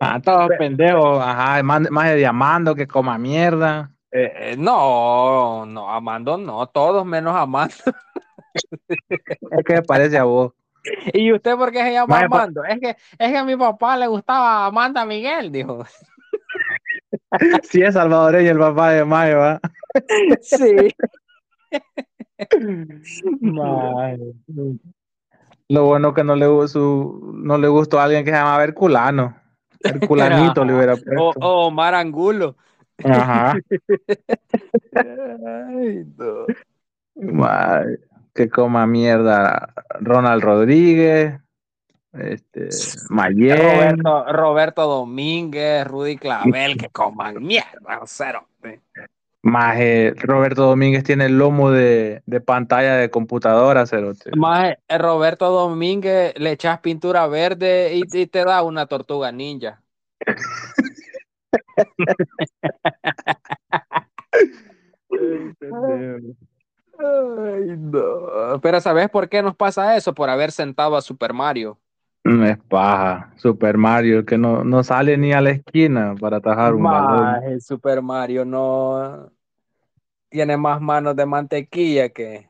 Ah, todos pendejos, ajá, más, más de diamando que coma mierda. Eh, eh, no, no, Amando no, todos menos Amando. Es que me parece a vos. ¿Y usted por qué se llama Amando? Es que, es que a mi papá le gustaba Amanda Miguel, dijo. Sí es salvadoreño el papá de Mayo, ¿va? Sí. Madre. Lo bueno que no le, su, no le gustó a alguien que se llama Herculano. Herculanito le hubiera O, puesto. o Omar Angulo. Ajá. Ay, no. Madre, que coma mierda Ronald Rodríguez, este, Mayen, Roberto, Roberto Domínguez, Rudy Clavel, que coman mierda, cero. Más eh, Roberto Domínguez tiene el lomo de, de pantalla de computadora, cerote. Más eh, Roberto Domínguez le echas pintura verde y, y te da una tortuga ninja. Ay, no. Pero ¿sabes por qué nos pasa eso? Por haber sentado a Super Mario. No es paja, Super Mario, que no, no sale ni a la esquina para atajar un balón. Maje, Super Mario no tiene más manos de mantequilla que.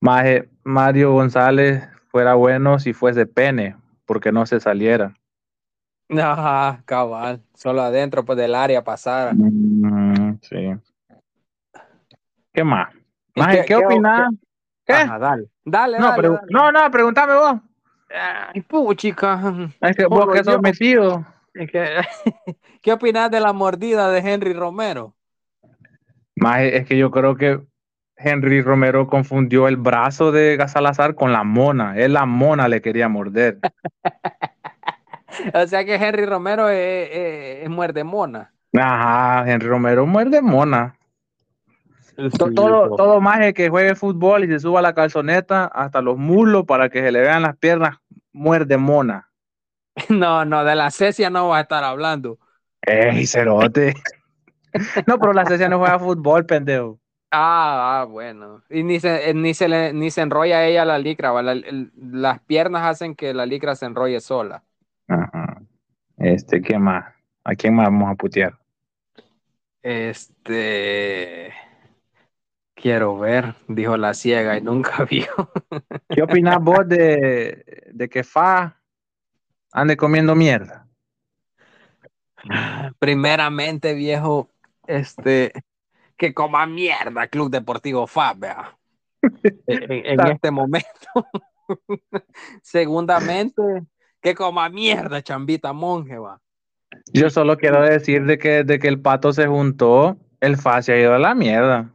Más eh, Mario González fuera bueno si fuese pene, porque no se saliera. Ajá, cabal. Solo adentro pues, del área pasara. Mm, sí. ¿Qué más? ¿Y Maje, qué- ¿qué, qué- opinás? ¿Qué? Ajá, dale. Dale, No, dale, pregu- dale. no, no, pregúntame vos. Ay, puchica. Es que vos que sos metido. Que- ¿Qué opinas de la mordida de Henry Romero? Maje, es que yo creo que Henry Romero confundió el brazo de Salazar con la mona. Él la mona le quería morder. O sea que Henry Romero es, es- es muerde mona. Ajá, Henry Romero muerde mona. To- todo, todo maje que juegue fútbol y se suba la calzoneta hasta los muslos para que se le vean las piernas, muerde mona. No, no, de la cesia no va a estar hablando. ¡Ey, cerote! No, pero la Cecia no juega fútbol, pendejo. Ah, ah, bueno. Y ni se, eh, ni se, le, ni se enrolla ella la licra. el- las piernas hacen que la licra se enrolle sola. Ajá. Este, ¿qué más? ¿A quién más vamos a putear? Este. Quiero ver, dijo la ciega y nunca vio. ¿Qué opinas vos de, de que Fa ande comiendo mierda? Primeramente, viejo, este. Que coma mierda, Club Deportivo FAB, vea. En, en este momento. Segundamente, que coma mierda, chambita monje, va. Yo solo quiero decir de que, de que el pato se juntó, el Fa se ha ido a la mierda.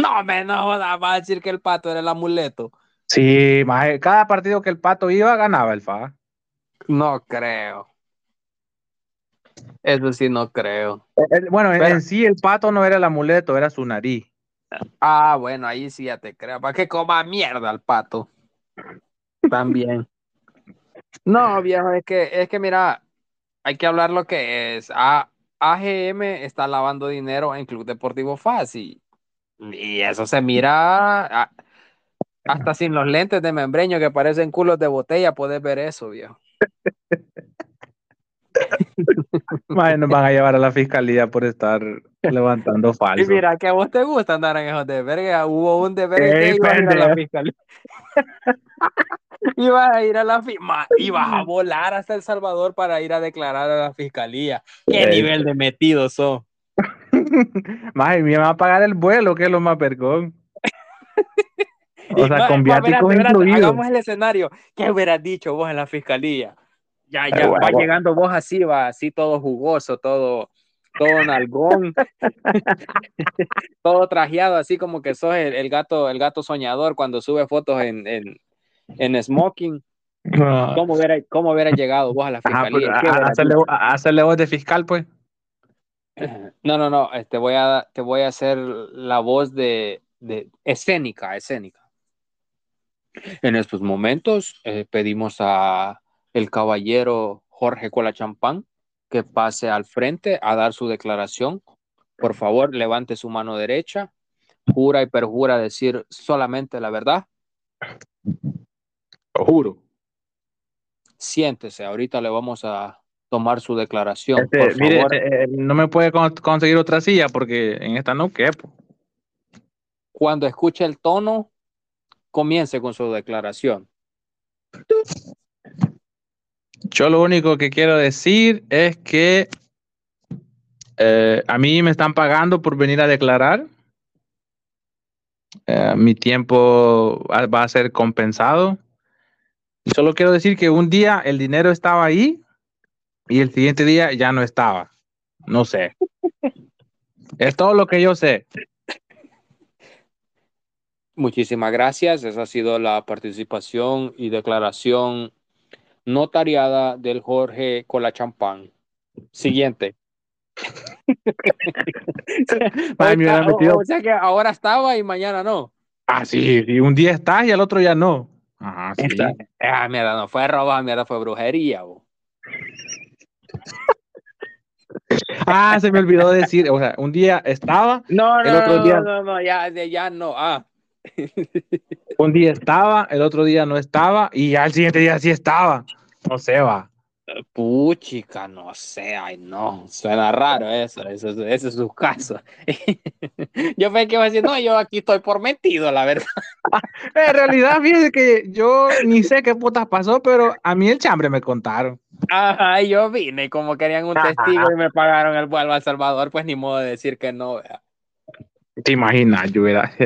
No, me no jodas, va a decir que el pato era el amuleto. Sí, maje, cada partido que el pato iba, ganaba el Fa. No creo. Eso sí, no creo. El- Bueno, en- Pero- en sí el pato no era el amuleto, era su nariz. Ah, bueno, ahí sí ya te creo. Para que coma mierda el pato. También. No, viejo, es que, es que mira, hay que hablar lo que es. A, AGM está lavando dinero en Club Deportivo Fácil. Y eso se mira a- hasta sin los lentes de membreño que parecen culos de botella, puedes ver eso, viejo. Nos van a llevar a la fiscalía por estar levantando Y falso. mira, que a vos te gusta andar en esos de verga. Hubo un de verga que iba a ir a la fiscalía. Ibas a ir a la fiscalía. Ibas a volar hasta El Salvador para ir a declarar a la fiscalía. ¿Qué Ey. nivel de metidos son? Maje, me va a pagar el vuelo, que es lo más vergón. Y O sea, más, con más, viáticos incluidos. Hagamos el escenario. ¿Qué hubieras dicho vos en la fiscalía? Ya, ya, bueno, va bueno. llegando vos así, va así todo jugoso, todo, todo nalgón, todo trajeado, así como que sos el, el gato, el gato soñador cuando sube fotos en, en, en smoking. No. ¿Cómo hubiera, cómo hubiera llegado vos a la Ajá, fiscalía? pues, ¿Qué a- hubieras hacerle, hacerle voz de fiscal, pues. No, no, no, te voy a, te voy a hacer la voz de, de escénica, escénica. En estos momentos eh, pedimos a el caballero Jorge Colachampán que pase al frente a dar su declaración. Por favor, levante su mano derecha, jura y perjura decir solamente la verdad. Lo juro. Siéntese, ahorita le vamos a tomar su declaración. Este, Por mire, favor, eh, eh, no me puede con- conseguir otra silla porque en esta no quepo. cuando escuche el tono, comience con su declaración. Yo lo único que quiero decir es que eh, a mí me están pagando por venir a declarar. Eh, mi tiempo va a ser compensado. Solo quiero decir que un día el dinero estaba ahí y el siguiente día ya no estaba. No sé. Es todo lo que yo sé. Muchísimas gracias. Esa ha sido la participación y declaración notariada del Jorge Colachampán. Siguiente. Ay, me hubiera o, metido- o sea que ahora estaba y mañana no. Ah, sí, y un día estás y al otro ya no. Ajá, sí. Esta- Ah, mierda, no fue roba, mierda, fue brujería. bo. Ah, se me olvidó decir, o sea, un día estaba, No, El no, otro no, día- no, no, ya, ya no. Ah, un día estaba, el otro día no estaba y ya el siguiente día sí estaba. No sé, va. Puchica, no sé, ay, no, suena raro eso, eso, es- ese es su caso. yo pensé que iba a decir, no, yo aquí estoy por metido, la verdad. En realidad, fíjese que yo ni sé qué putas pasó, pero a mí el chambre me contaron. Ajá, yo vine, como querían un Ajá. testigo y me pagaron el vuelo a El Salvador, pues ni modo de decir que no. vea. ¿Te imaginas? Yo hubiera...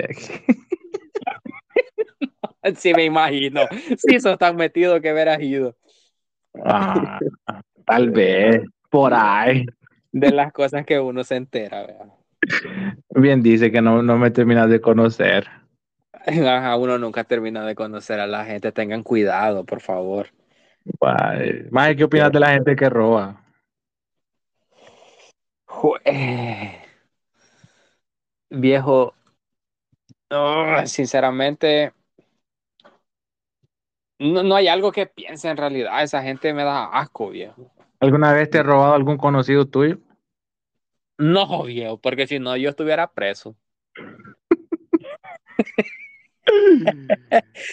Sí, me imagino. Sí, sos tan metido que hubieras ido. Ah, tal vez, por ahí. De las cosas que uno se entera, vea. Bien dice que no, no me terminas de conocer. Ajá, uno nunca termina de conocer a la gente. Tengan cuidado, por favor. Mae, ¿qué opinas de la gente que roba? Jue- Viejo, no, sinceramente, no, no hay algo que piense en realidad. Esa gente me da asco, viejo. ¿Alguna vez te ha robado algún conocido tuyo? No, viejo, porque si no, yo estuviera preso.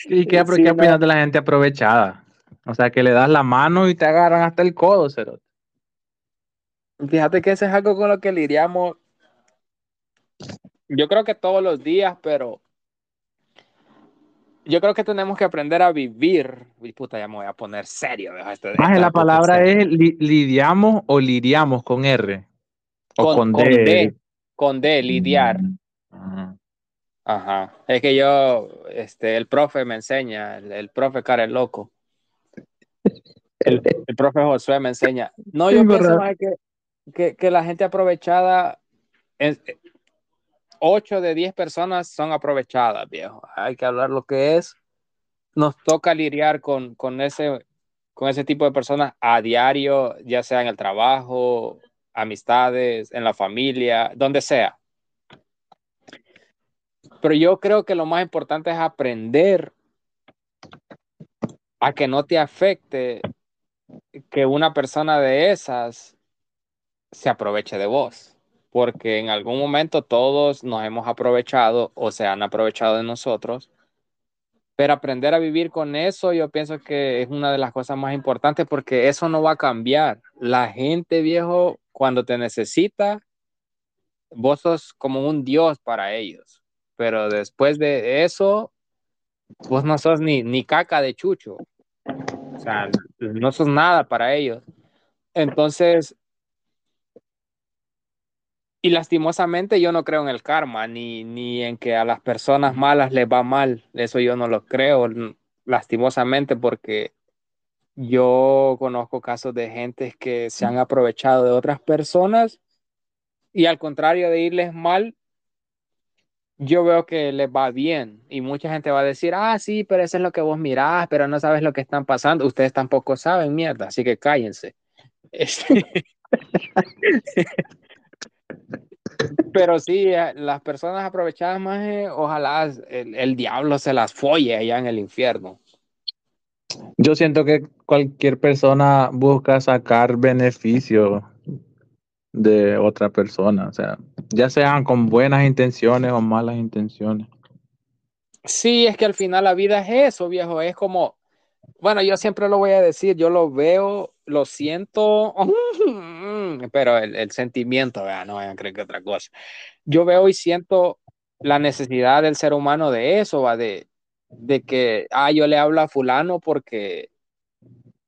¿Y qué, Sí, qué no. opinas de la gente aprovechada? O sea, que le das la mano y te agarran hasta el codo, cerote. Fíjate que eso es algo con lo que lidiamos. Yo creo que todos los días, pero yo creo que tenemos que aprender a vivir. Uy, puta, ya me voy a poner serio. esto- Más la palabra serio. es li- lidiamos o lidiamos con R. O con, con, con D. D. Con D, lidiar. Ajá. Ajá. Es que yo, este, el profe me enseña, el, el profe cara el loco. El, el profe Josué me enseña. No, yo Sí, pienso que, que, que la gente aprovechada, es, 8 de 10 personas son aprovechadas, viejo. Hay que hablar lo que es. Nos toca lidiar con, con, ese, con ese tipo de personas a diario, ya sea en el trabajo, amistades, en la familia, donde sea. Pero yo creo que lo más importante es aprender a que no te afecte que una persona de esas se aproveche de vos. Porque en algún momento todos nos hemos aprovechado o se han aprovechado de nosotros, Pero aprender a vivir con eso, yo pienso que es una de las cosas más importantes porque eso no va a cambiar. La gente, viejo, cuando te necesita, vos sos como un dios para ellos. Pero después de eso, vos no sos ni, ni caca de chucho. O sea, no sos nada para ellos. Entonces, y lastimosamente yo no creo en el karma, ni, ni en que a las personas malas les va mal. Eso yo no lo creo, lastimosamente, porque yo conozco casos de gente que se han aprovechado de otras personas y al contrario de irles mal, yo veo que les va bien y mucha gente va a decir, ah, sí, pero eso es lo que vos mirás, pero no sabes lo que están pasando. Ustedes tampoco saben, mierda, así que cállense. Este, pero sí, eh, las personas aprovechadas más, eh, ojalá el, el, diablo se las folle allá en el infierno. Yo siento que cualquier persona busca sacar beneficio de otra persona, o sea, ya sean con buenas intenciones o malas intenciones. Sí, es que al final la vida es eso, viejo, es como, bueno, yo siempre lo voy a decir, yo lo veo, lo siento, pero el, el sentimiento, no vayan a creer que otra cosa. Yo veo y siento la necesidad del ser humano de eso, va de, de que, ah, yo le hablo a fulano porque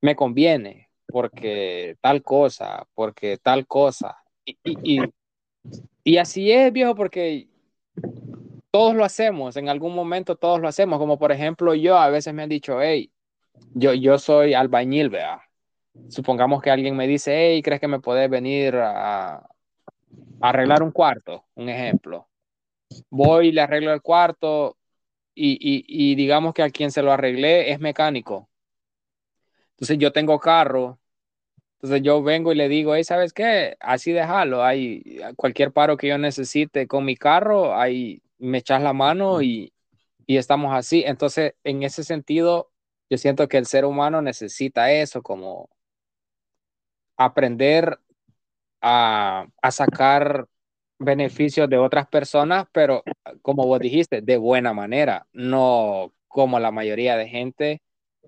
me conviene, porque tal cosa, porque tal cosa. Y, y, y, así es, viejo, porque todos lo hacemos, en algún momento todos lo hacemos, como por ejemplo yo, a veces me han dicho, hey, yo, yo soy albañil, vea. Supongamos que alguien me dice, hey, ¿crees que me puedes venir a, a arreglar un cuarto? Un ejemplo. Voy y le arreglo el cuarto y, y, y digamos que a quien se lo arreglé es mecánico. Entonces yo tengo carro entonces yo vengo y le digo, hey, ¿sabes qué? Así déjalo, hay cualquier paro que yo necesite con mi carro, ahí me echas la mano y, y estamos así. Entonces, en ese sentido, yo siento que el ser humano necesita eso, como aprender a, a sacar beneficios de otras personas, pero como vos dijiste, de buena manera, no como la mayoría de gente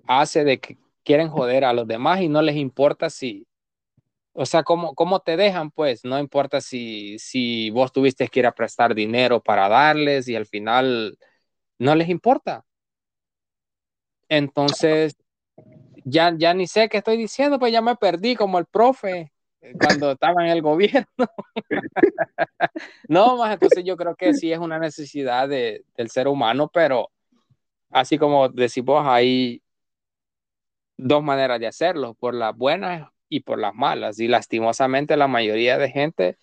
hace de que quieren joder a los demás y no les importa si, o sea, ¿cómo, cómo te dejan? Pues no importa si, si vos tuviste que ir a prestar dinero para darles y al final no les importa. Entonces, ya, ya ni sé qué estoy diciendo, pues ya me perdí como el profe eh, cuando estaba en el gobierno. no, más entonces yo creo que sí es una necesidad de, del ser humano, pero así como decimos, hay dos maneras de hacerlo, por las buenas y por las malas. Y lastimosamente la mayoría de gente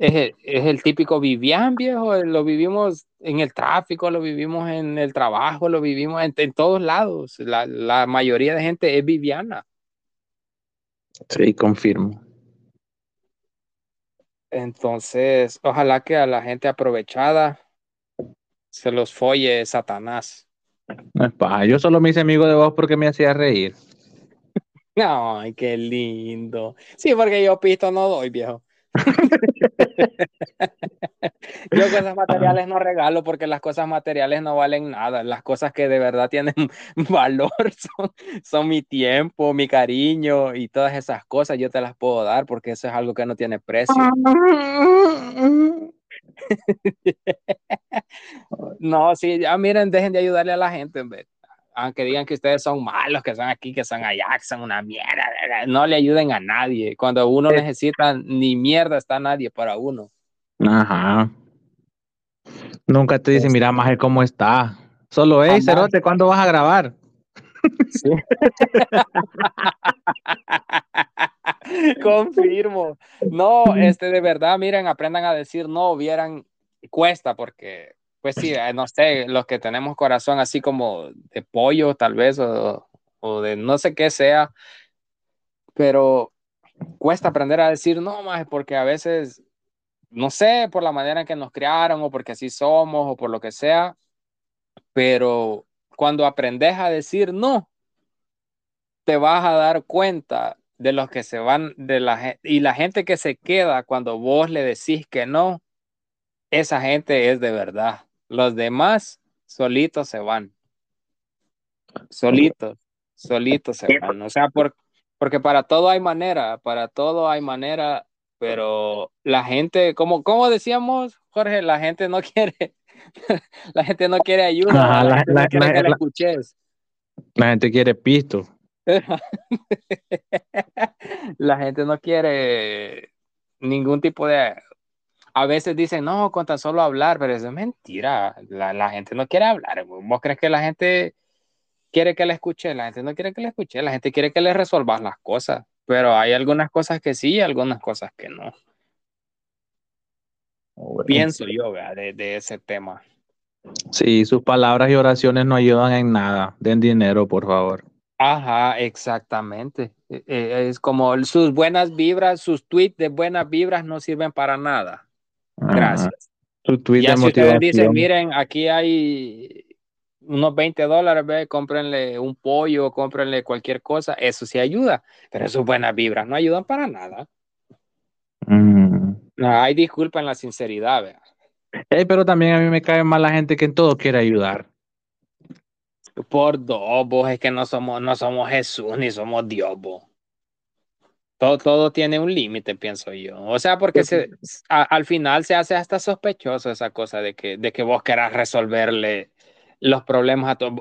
es el, es el típico Vivian, viejo, lo vivimos en el tráfico, lo vivimos en el trabajo, lo vivimos en, en todos lados. La, la, mayoría de gente es Viviana. Sí, confirmo. Entonces, ojalá que a la gente aprovechada se los folle Satanás. No es paja. Yo solo me hice amigo de vos porque me hacía reír. Ay, qué lindo. Sí, porque yo pisto no doy, viejo. yo cosas materiales no regalo porque las cosas materiales no valen nada. Las cosas que de verdad tienen valor son, son mi tiempo, mi cariño y todas esas cosas yo te las puedo dar porque eso es algo que no tiene precio. no, sí, ya miren, dejen de ayudarle a la gente, en vez aunque digan que ustedes son malos, que son aquí, que son allá, que son una mierda, no le ayuden a nadie. Cuando uno necesita, ni mierda está nadie para uno. Ajá. Nunca te dicen, mira, más cómo está. Solo, hey, Cerote, ¿cuándo vas a grabar? Sí. Confirmo. No, este, de verdad, miren, aprendan a decir no, vieran, cuesta porque pues sí, eh, no sé, los que tenemos corazón así como de pollo tal vez o, de no sé qué sea, pero cuesta aprender a decir no más porque a veces, no sé, por la manera en que nos criaron o porque así somos o por lo que sea, pero cuando aprendes a decir no, te vas a dar cuenta de los que se van de la y la gente que se queda cuando vos le decís que no, esa gente es de verdad. Los demás solitos se van. Solitos, solitos se van. O sea, por, porque para todo hay manera, para todo hay manera, pero la gente, como, como decíamos, Jorge, la gente no quiere, la gente no quiere ayuda, Ajá, la, la- no escuches. La gente quiere pisto. La gente no quiere ningún tipo de... A veces dicen, no, con tan solo hablar, pero eso es mentira. La, la gente no quiere hablar. ¿Vos crees que la gente quiere que le escuche? La gente no quiere que le escuche. La gente quiere que le resuelvas las cosas. Pero hay algunas cosas que sí y algunas cosas que no. Pienso yo, ¿verdad? de, de ese tema. Sí, sus palabras y oraciones no ayudan en nada. Den dinero, por favor. Ajá, exactamente. Eh, eh, Es como sus buenas vibras, sus tweets de buenas vibras no sirven para nada. Gracias. Tweet Ya de si ustedes dicen, miren, aquí hay unos 20 dólares, ve, cómprenle un pollo, cómprenle cualquier cosa, eso sí ayuda, pero sus buenas vibras no ayudan para nada. Mm. No, hay disculpa en la sinceridad, vea. Pero también a mí me cae mal la gente que en todo quiere ayudar. Por dos, vos es que no somos, no somos Jesús ni somos Dios, vos. Todo, tiene un límite, pienso yo. O sea, porque al final se hace hasta sospechoso esa cosa de que, de que vos querás resolverle los problemas a todos.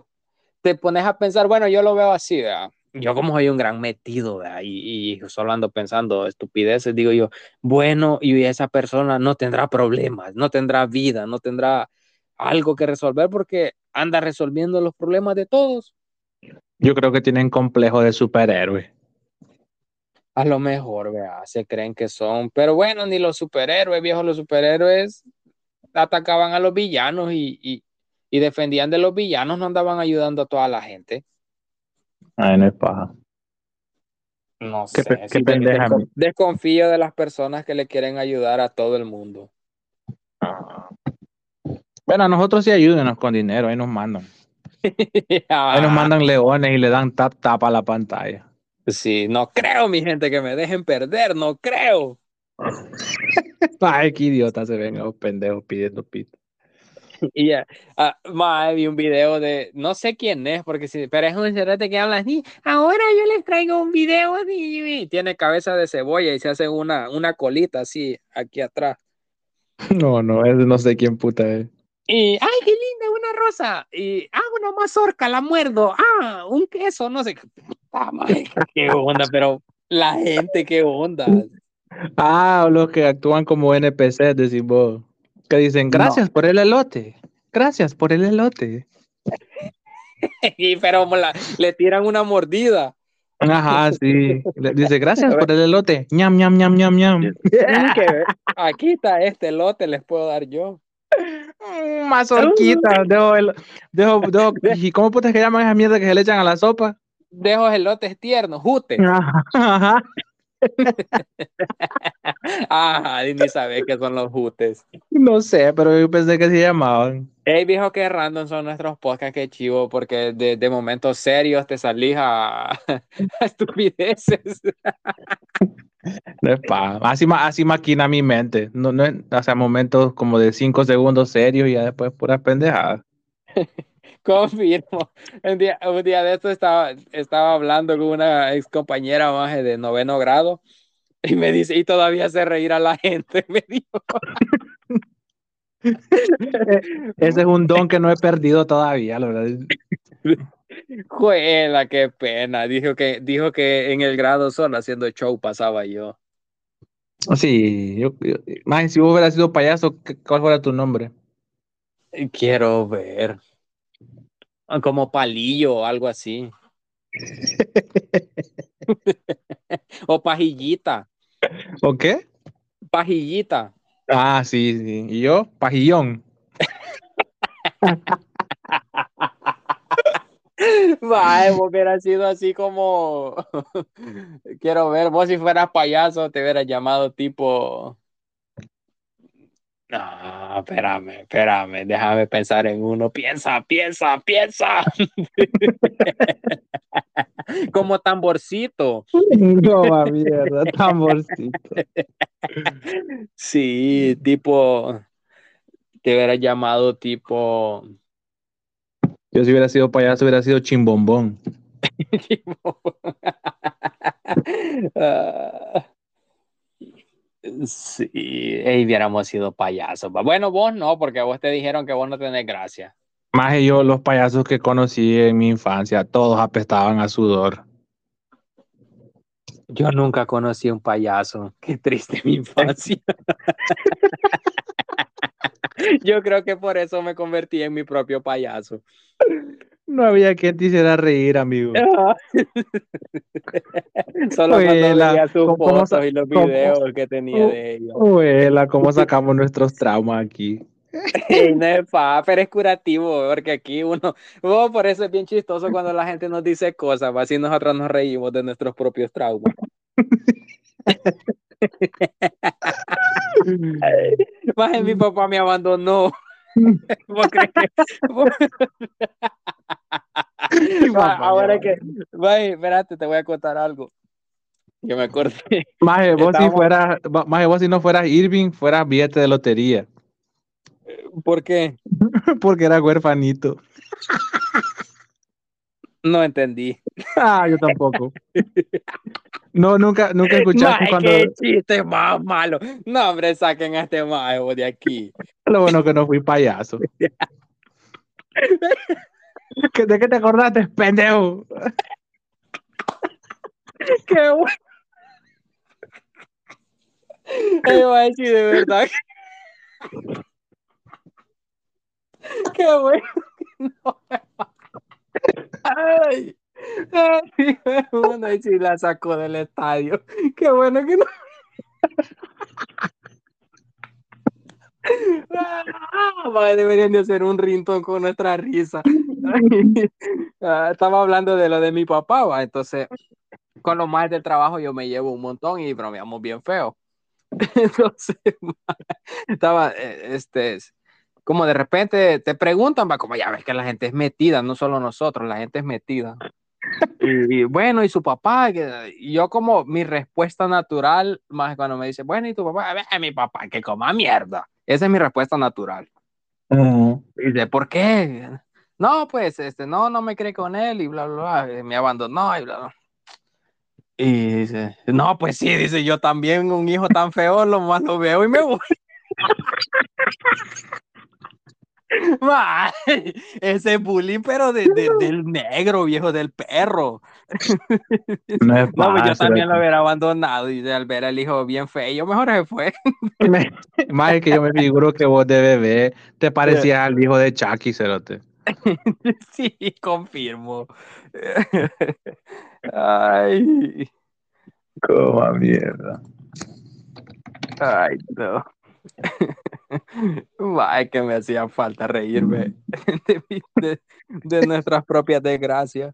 Te pones a pensar, bueno, yo lo veo así, ¿verdad? Yo como soy un gran metido. Y, y solo ando pensando estupideces, digo yo, bueno, y esa persona no tendrá problemas, no tendrá vida, no tendrá algo que resolver porque anda resolviendo los problemas de todos. Yo creo que tienen complejo de superhéroe. A lo mejor, ¿verdad? Se creen que son, pero bueno, ni los superhéroes, viejos, los superhéroes atacaban a los villanos y, y, y defendían de los villanos, no andaban ayudando a toda la gente. Ay, no es paja. No Qué sé, qué sí, pendeja, desconfío de las personas que le quieren ayudar a todo el mundo. Bueno, a nosotros sí ayúdenos con dinero, ahí nos mandan. Ahí nos Ah, mandan leones y le dan tap tap a la pantalla. Sí, no creo, mi gente, que me dejen perder, no creo. Ay, qué idiota se ven los pendejos pidiendo pito. Y ya, mae, vi un video de, no sé quién es, porque sí, pero es un cerrete que habla así, ahora yo les traigo un video así, tiene cabeza de cebolla y se hace una, una colita así, aquí atrás. No, no, ese no sé quién puta es. Y, ay, qué linda, una rosa, y, ah, una mazorca, la muerdo, ah, un queso, no sé, madre, qué onda, pero la gente, qué onda. Ah, los que actúan como NPC, decís vos. Que dicen, gracias por el elote. Gracias por el elote. Y, pero la- le tiran una mordida. Ajá, sí. Le- Dice, gracias por el elote. ñam, ñam, ñam, ñam, ñam. Aquí está este lote, les puedo dar yo. Mm, Mazorquita. Dejo el, dejo, dejo, ¿y cómo putas que llaman esa mierda que se le echan a la sopa? Dejo elotes tiernos, jute. Ajá, ajá. Ni sabes qué son los jutes. No sé, pero yo pensé que se llamaban. Hey, viejo, qué random son nuestros podcasts, qué chivo, porque de, de momentos serios te salís a, a estupideces. No es pa- Así, así maquina mi mente. No, no es, o sea, momentos como de cinco segundos serios y ya después puras pendejadas. Confirmo. Un día, un día de esto estaba, estaba hablando con una ex compañera más de noveno grado y me dice, y todavía hace reír a la gente, me dijo. Ese es un don que no he perdido todavía, la verdad. Juela, qué pena. Dijo que, dijo que en el grado solo haciendo show pasaba yo. Sí, yo, yo- más si vos hubieras sido payaso, ¿qué- ¿cuál fuera tu nombre? Quiero ver. Como palillo o algo así. o pajillita. ¿O qué? Pajillita. Ah, sí, sí. ¿Y yo? Pajillón. Mae, vos hubieras sido así como. Quiero ver, vos si fueras payaso te hubieras llamado tipo. No, espérame, espérame, déjame pensar en uno. Piensa, piensa, piensa. como tamborcito. No, va mierda, tamborcito. Sí, tipo. Te hubieras llamado tipo. Yo si hubiera sido payaso, hubiera sido chimbombón. Ah, sí, y hubiéramos sido payasos. pa. Bueno, vos no, porque vos te dijeron que vos no tenés gracia. Más que yo, los payasos que conocí en mi infancia, todos apestaban a sudor. Yo nunca conocí un payaso. Qué triste mi infancia. Yo creo que por eso me convertí en mi propio payaso. No había quien te hiciera reír, amigo. Solo cuando Abuela, veía sus ¿cómo- cómo fotos y los cómo- videos que tenía de ellos. Abuela, ¿cómo sacamos nuestros traumas aquí? No es pa, pero es curativo, porque aquí uno, oh, por eso es bien chistoso cuando la gente nos dice cosas, así nosotros nos reímos de nuestros propios traumas. Más mi papá me abandonó. ¿Vos crees que- ahora que, va, espérate, te voy a contar algo. Que me acordé. Más vos si fueras, más vos si no fueras Irving, fueras billete de lotería. ¿Por qué? Porque era huerfanito. No entendí. Ah, yo tampoco. No, nunca, nunca escuchaste Mae, cuando. qué chiste más malo. No, hombre, saquen a este mago de aquí. Lo bueno que no fui payaso. ¿Que- ¿De qué te acordaste, pendejo? Qué bueno. Ey, voy a decir de verdad. Qué bueno. No. Ay. Ay, bueno, sí la sacó del estadio. Qué bueno que no. Ah, deberían de hacer un rintón con nuestra risa. Ah, Estaba hablando de lo de mi papá, ¿va? entonces con los más del trabajo yo me llevo un montón y bromeamos bien feo. Entonces, estaba, eh, este, como de repente te preguntan, va, como ya ves que la gente es metida, no solo nosotros, la gente es metida. Y, y bueno, y su papá, y yo como mi respuesta natural, más cuando me dice, bueno, y tu papá, a ver, mi papá, que coma mierda. Esa es mi respuesta natural. Y dice, ¿por qué? No, pues, este, no, no me cree con él y bla, bla, bla, me abandonó y bla, bla. Y dice, no, pues sí, dice, yo también un hijo tan feo, lo más lo veo y me voy. Ma, ese bullying, pero de- de- del negro, viejo, del perro. No es No, pues yo también lo hubiera abandonado y al ver al hijo bien feo, mejor se fue. Más que yo me figuro que vos de bebé te parecías al hijo de Chucky, cerote. Sí, confirmo. Ay, Coma mierda. ay, no. Ay, que me hacía falta reírme de, mi- de- de nuestras propias desgracias.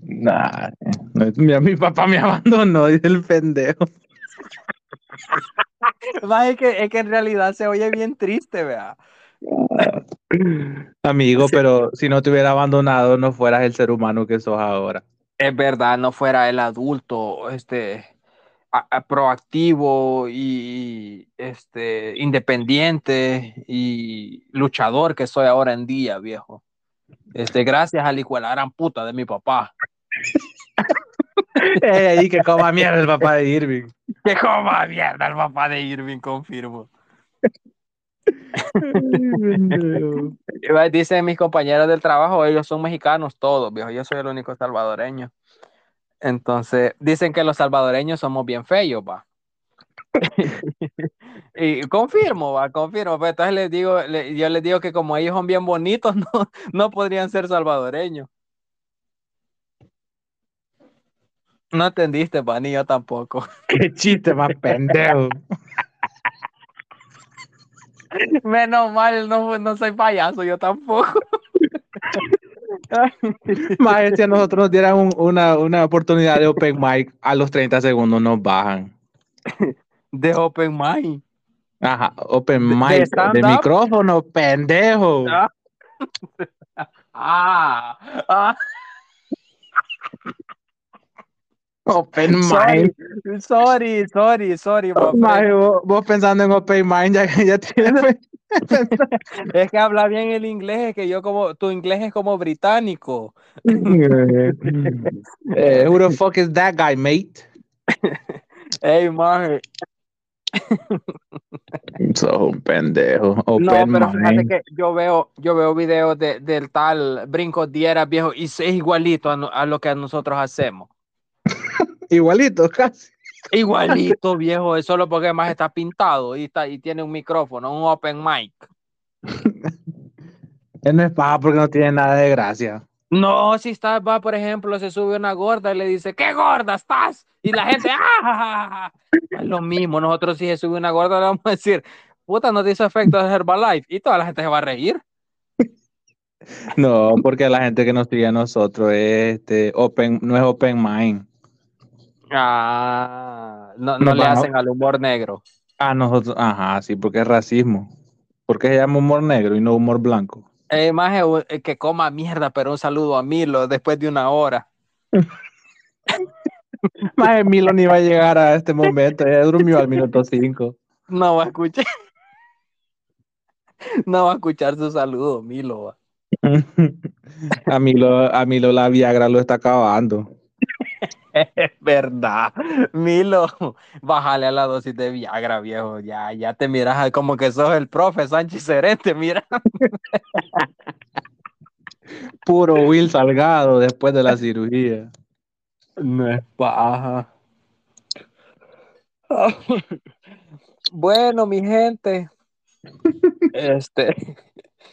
Nah, mira, mi papá me abandonó, dice el pendejo. Es, que, es que en realidad se oye bien triste, vea. Amigo, pero si no te hubiera abandonado, no fueras el ser humano que sos ahora. Es verdad, no fuera el adulto, este, a- a- proactivo y este, independiente y luchador que soy ahora en día, viejo. Este, gracias al hijo de la gran puta de mi papá. Ahí que coma mierda el papá de Irving. Que coma mierda el papá de Irving, confirmo. Dicen mis compañeros del trabajo, ellos son mexicanos todos, viejo. Yo soy el único salvadoreño. Entonces, dicen que los salvadoreños somos bien feos, va. y confirmo, va, confirmo. Pero entonces les digo, le- yo les digo que como ellos son bien bonitos, no, no podrían ser salvadoreños. No entendiste, pa, ni yo tampoco. Qué chiste más pendejo. Menos mal, no, no soy payaso, yo tampoco. Más si a nosotros nos dieran un- una, una oportunidad de open mic, a los 30 segundos nos bajan. De Open Mind. Ajá, open ¿De- de mic de, stand-up? micrófono, pendejo. Ah. Ah, ah. Open mind. sorry, sorry, sorry. friend. Maje, vos, vos pensando en Open mind ya, ya tienes. Es que habla bien el inglés, es que yo como, tu inglés es como británico. Eh, who the fuck is that guy, mate? Ey, maje. Sos un pendejo. No, Open pero fíjate mind. que yo veo, yo veo videos de, del tal Brinco Diera, viejo, y es igualito a, no- a lo que nosotros hacemos. Igualito, casi. Igualito, viejo, es solo porque más está pintado y, está, y tiene un micrófono, un open mic. Él no es paja porque no tiene nada de gracia. No, si está, va, por ejemplo, se sube una gorda y le dice, ¿qué gorda estás? Y la gente, ¡ah! ja, ja, ja". Es lo mismo, nosotros si se sube una gorda le vamos a decir, puta, no te hizo efecto de Herbalife. Y toda la gente se va a reír. No, porque la gente que nos sigue a nosotros es este open, no es open mind. Ah, no, no le hacen al humor negro. A nosotros, ajá, sí, porque es racismo. Porque se llama humor negro y no humor blanco. Eh, más que coma mierda, pero un saludo a Milo después de una hora. Más Milo ni va a llegar a este momento, ya durmió al minuto 5. No va a escuchar. No va a escuchar su saludo, Milo. A Milo, a Milo la Viagra lo está acabando. Es verdad. Milo, bájale a la dosis de Viagra, viejo. Ya, ya te miras como que sos el profe Sánchez Serente, mira. Puro Will Salgado después de la cirugía. No es paja. Bueno, mi gente, este,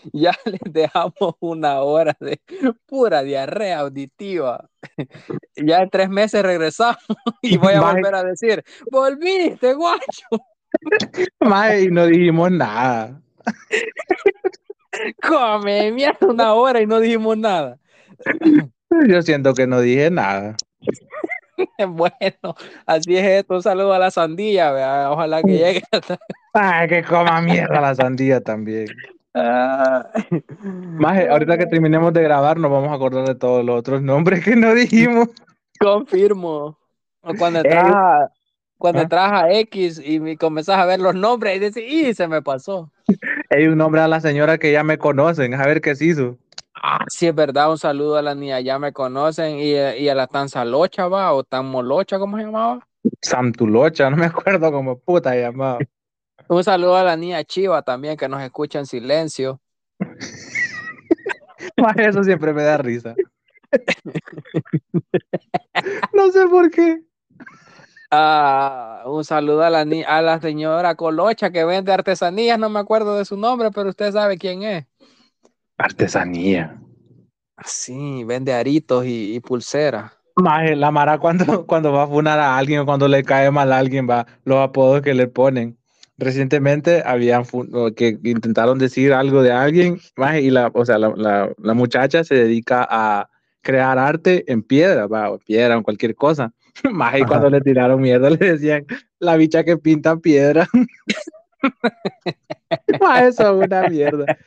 ya les dejamos una hora de pura diarrea auditiva. Ya en tres meses regresamos y voy a volver a decir, volviste, guacho. Mae, y no dijimos nada. Come, mierda, una hora y no dijimos nada. Yo siento que no dije nada. Bueno, así es esto. Un saludo a la sandía, vea, ojalá que llegue hasta... Ay, que coma mierda la sandía también. Ah. Maje, ahorita que terminemos de grabar nos vamos a acordar de todos los otros nombres que no dijimos. Confirmo. O Cuando entras, a- cuando ¿ah? entras a X y me comenzás a ver los nombres y decís, ¡y se me pasó! Hay un nombre a la señora que ya me conocen, a ver qué se hizo. Ah, sí, es verdad. Un saludo a la niña, ya me conocen. Y, y a la tan salocha, va, o tan molocha, ¿cómo se llamaba? Samtulocha, no me acuerdo cómo puta llamaba. Un saludo a la niña Chiva también, que nos escucha en silencio. Eso siempre me da risa. No sé por qué. Ah, un saludo a la, ni- a la señora Colocha que vende artesanías, no me acuerdo de su nombre, pero usted sabe quién es. Artesanía. Sí, vende aritos y, y pulseras. Maje, la Mara cuando, cuando va a funar a alguien o cuando le cae mal a alguien, va, los apodos que le ponen. Recientemente habían que intentaron decir algo de alguien, maje, y la, o sea, la, la- la muchacha se dedica a crear arte en piedra, va, o piedra o cualquier cosa. Maje, y cuando le tiraron mierda le decían la bicha que pinta piedra. Maje, eso es una mierda.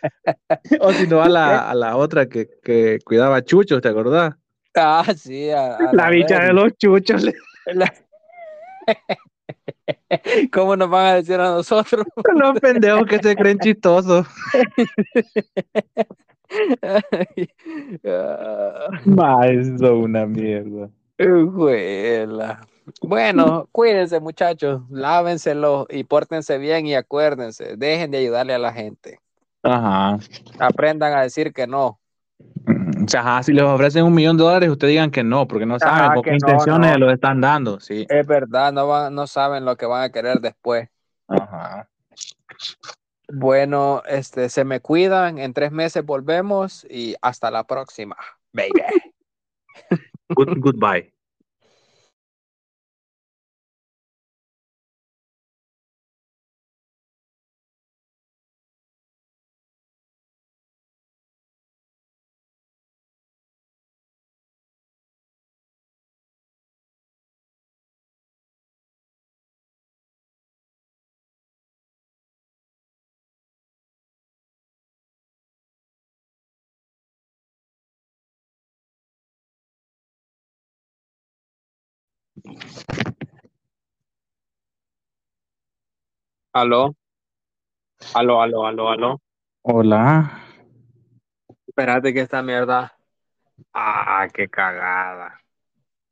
O si no, a la, a la otra que, que cuidaba chuchos, ¿te acordás? Ah, sí, a, a La bicha de los chuchos. La- ¿Cómo nos van a decir a nosotros? Los pendejos que se creen chistosos. Ma, eso es una mierda. juela. Bueno, cuídense muchachos, lávenselo y pórtense bien y acuérdense, dejen de ayudarle a la gente. Ajá. Aprendan a decir que no. O sea, si les ofrecen un millón de dólares, ustedes digan que no, porque no saben con qué no, intenciones no. los están dando. Sí. Es verdad, no, van, no saben lo que van a querer después. Ajá. Bueno, este, se me cuidan, en tres meses volvemos y hasta la próxima, baby. Good- goodbye. Aló, aló, aló, aló, aló. Hola. Espérate que esta mierda. Ah, qué cagada.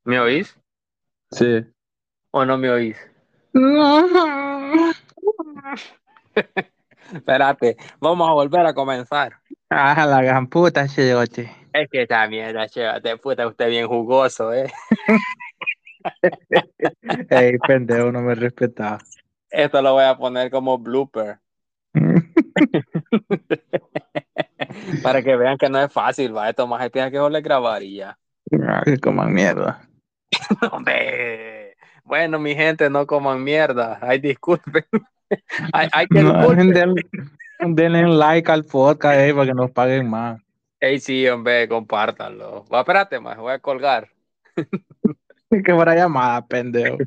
¿Me oís Sí. o no me oís? Espérate, vamos a volver a comenzar. Ah, la gran puta, cheyote. Es que esta mierda, chévate, puta, usted bien jugoso, ¿eh? Ey, pendejo, no me respetaba. Esto lo voy a poner como blooper. Para que vean que no es fácil, va. Esto más piensa que yo le grabaría. Ah, que coman mierda. Hombre. Bueno, mi gente, no coman mierda. Ay, disculpen. Ay, ay, que No, denle, denle like al podcast eh, para que nos paguen más. Ey, sí, hombre, compártanlo. Va, espérate más, voy a colgar. Que para llamada, pendejo.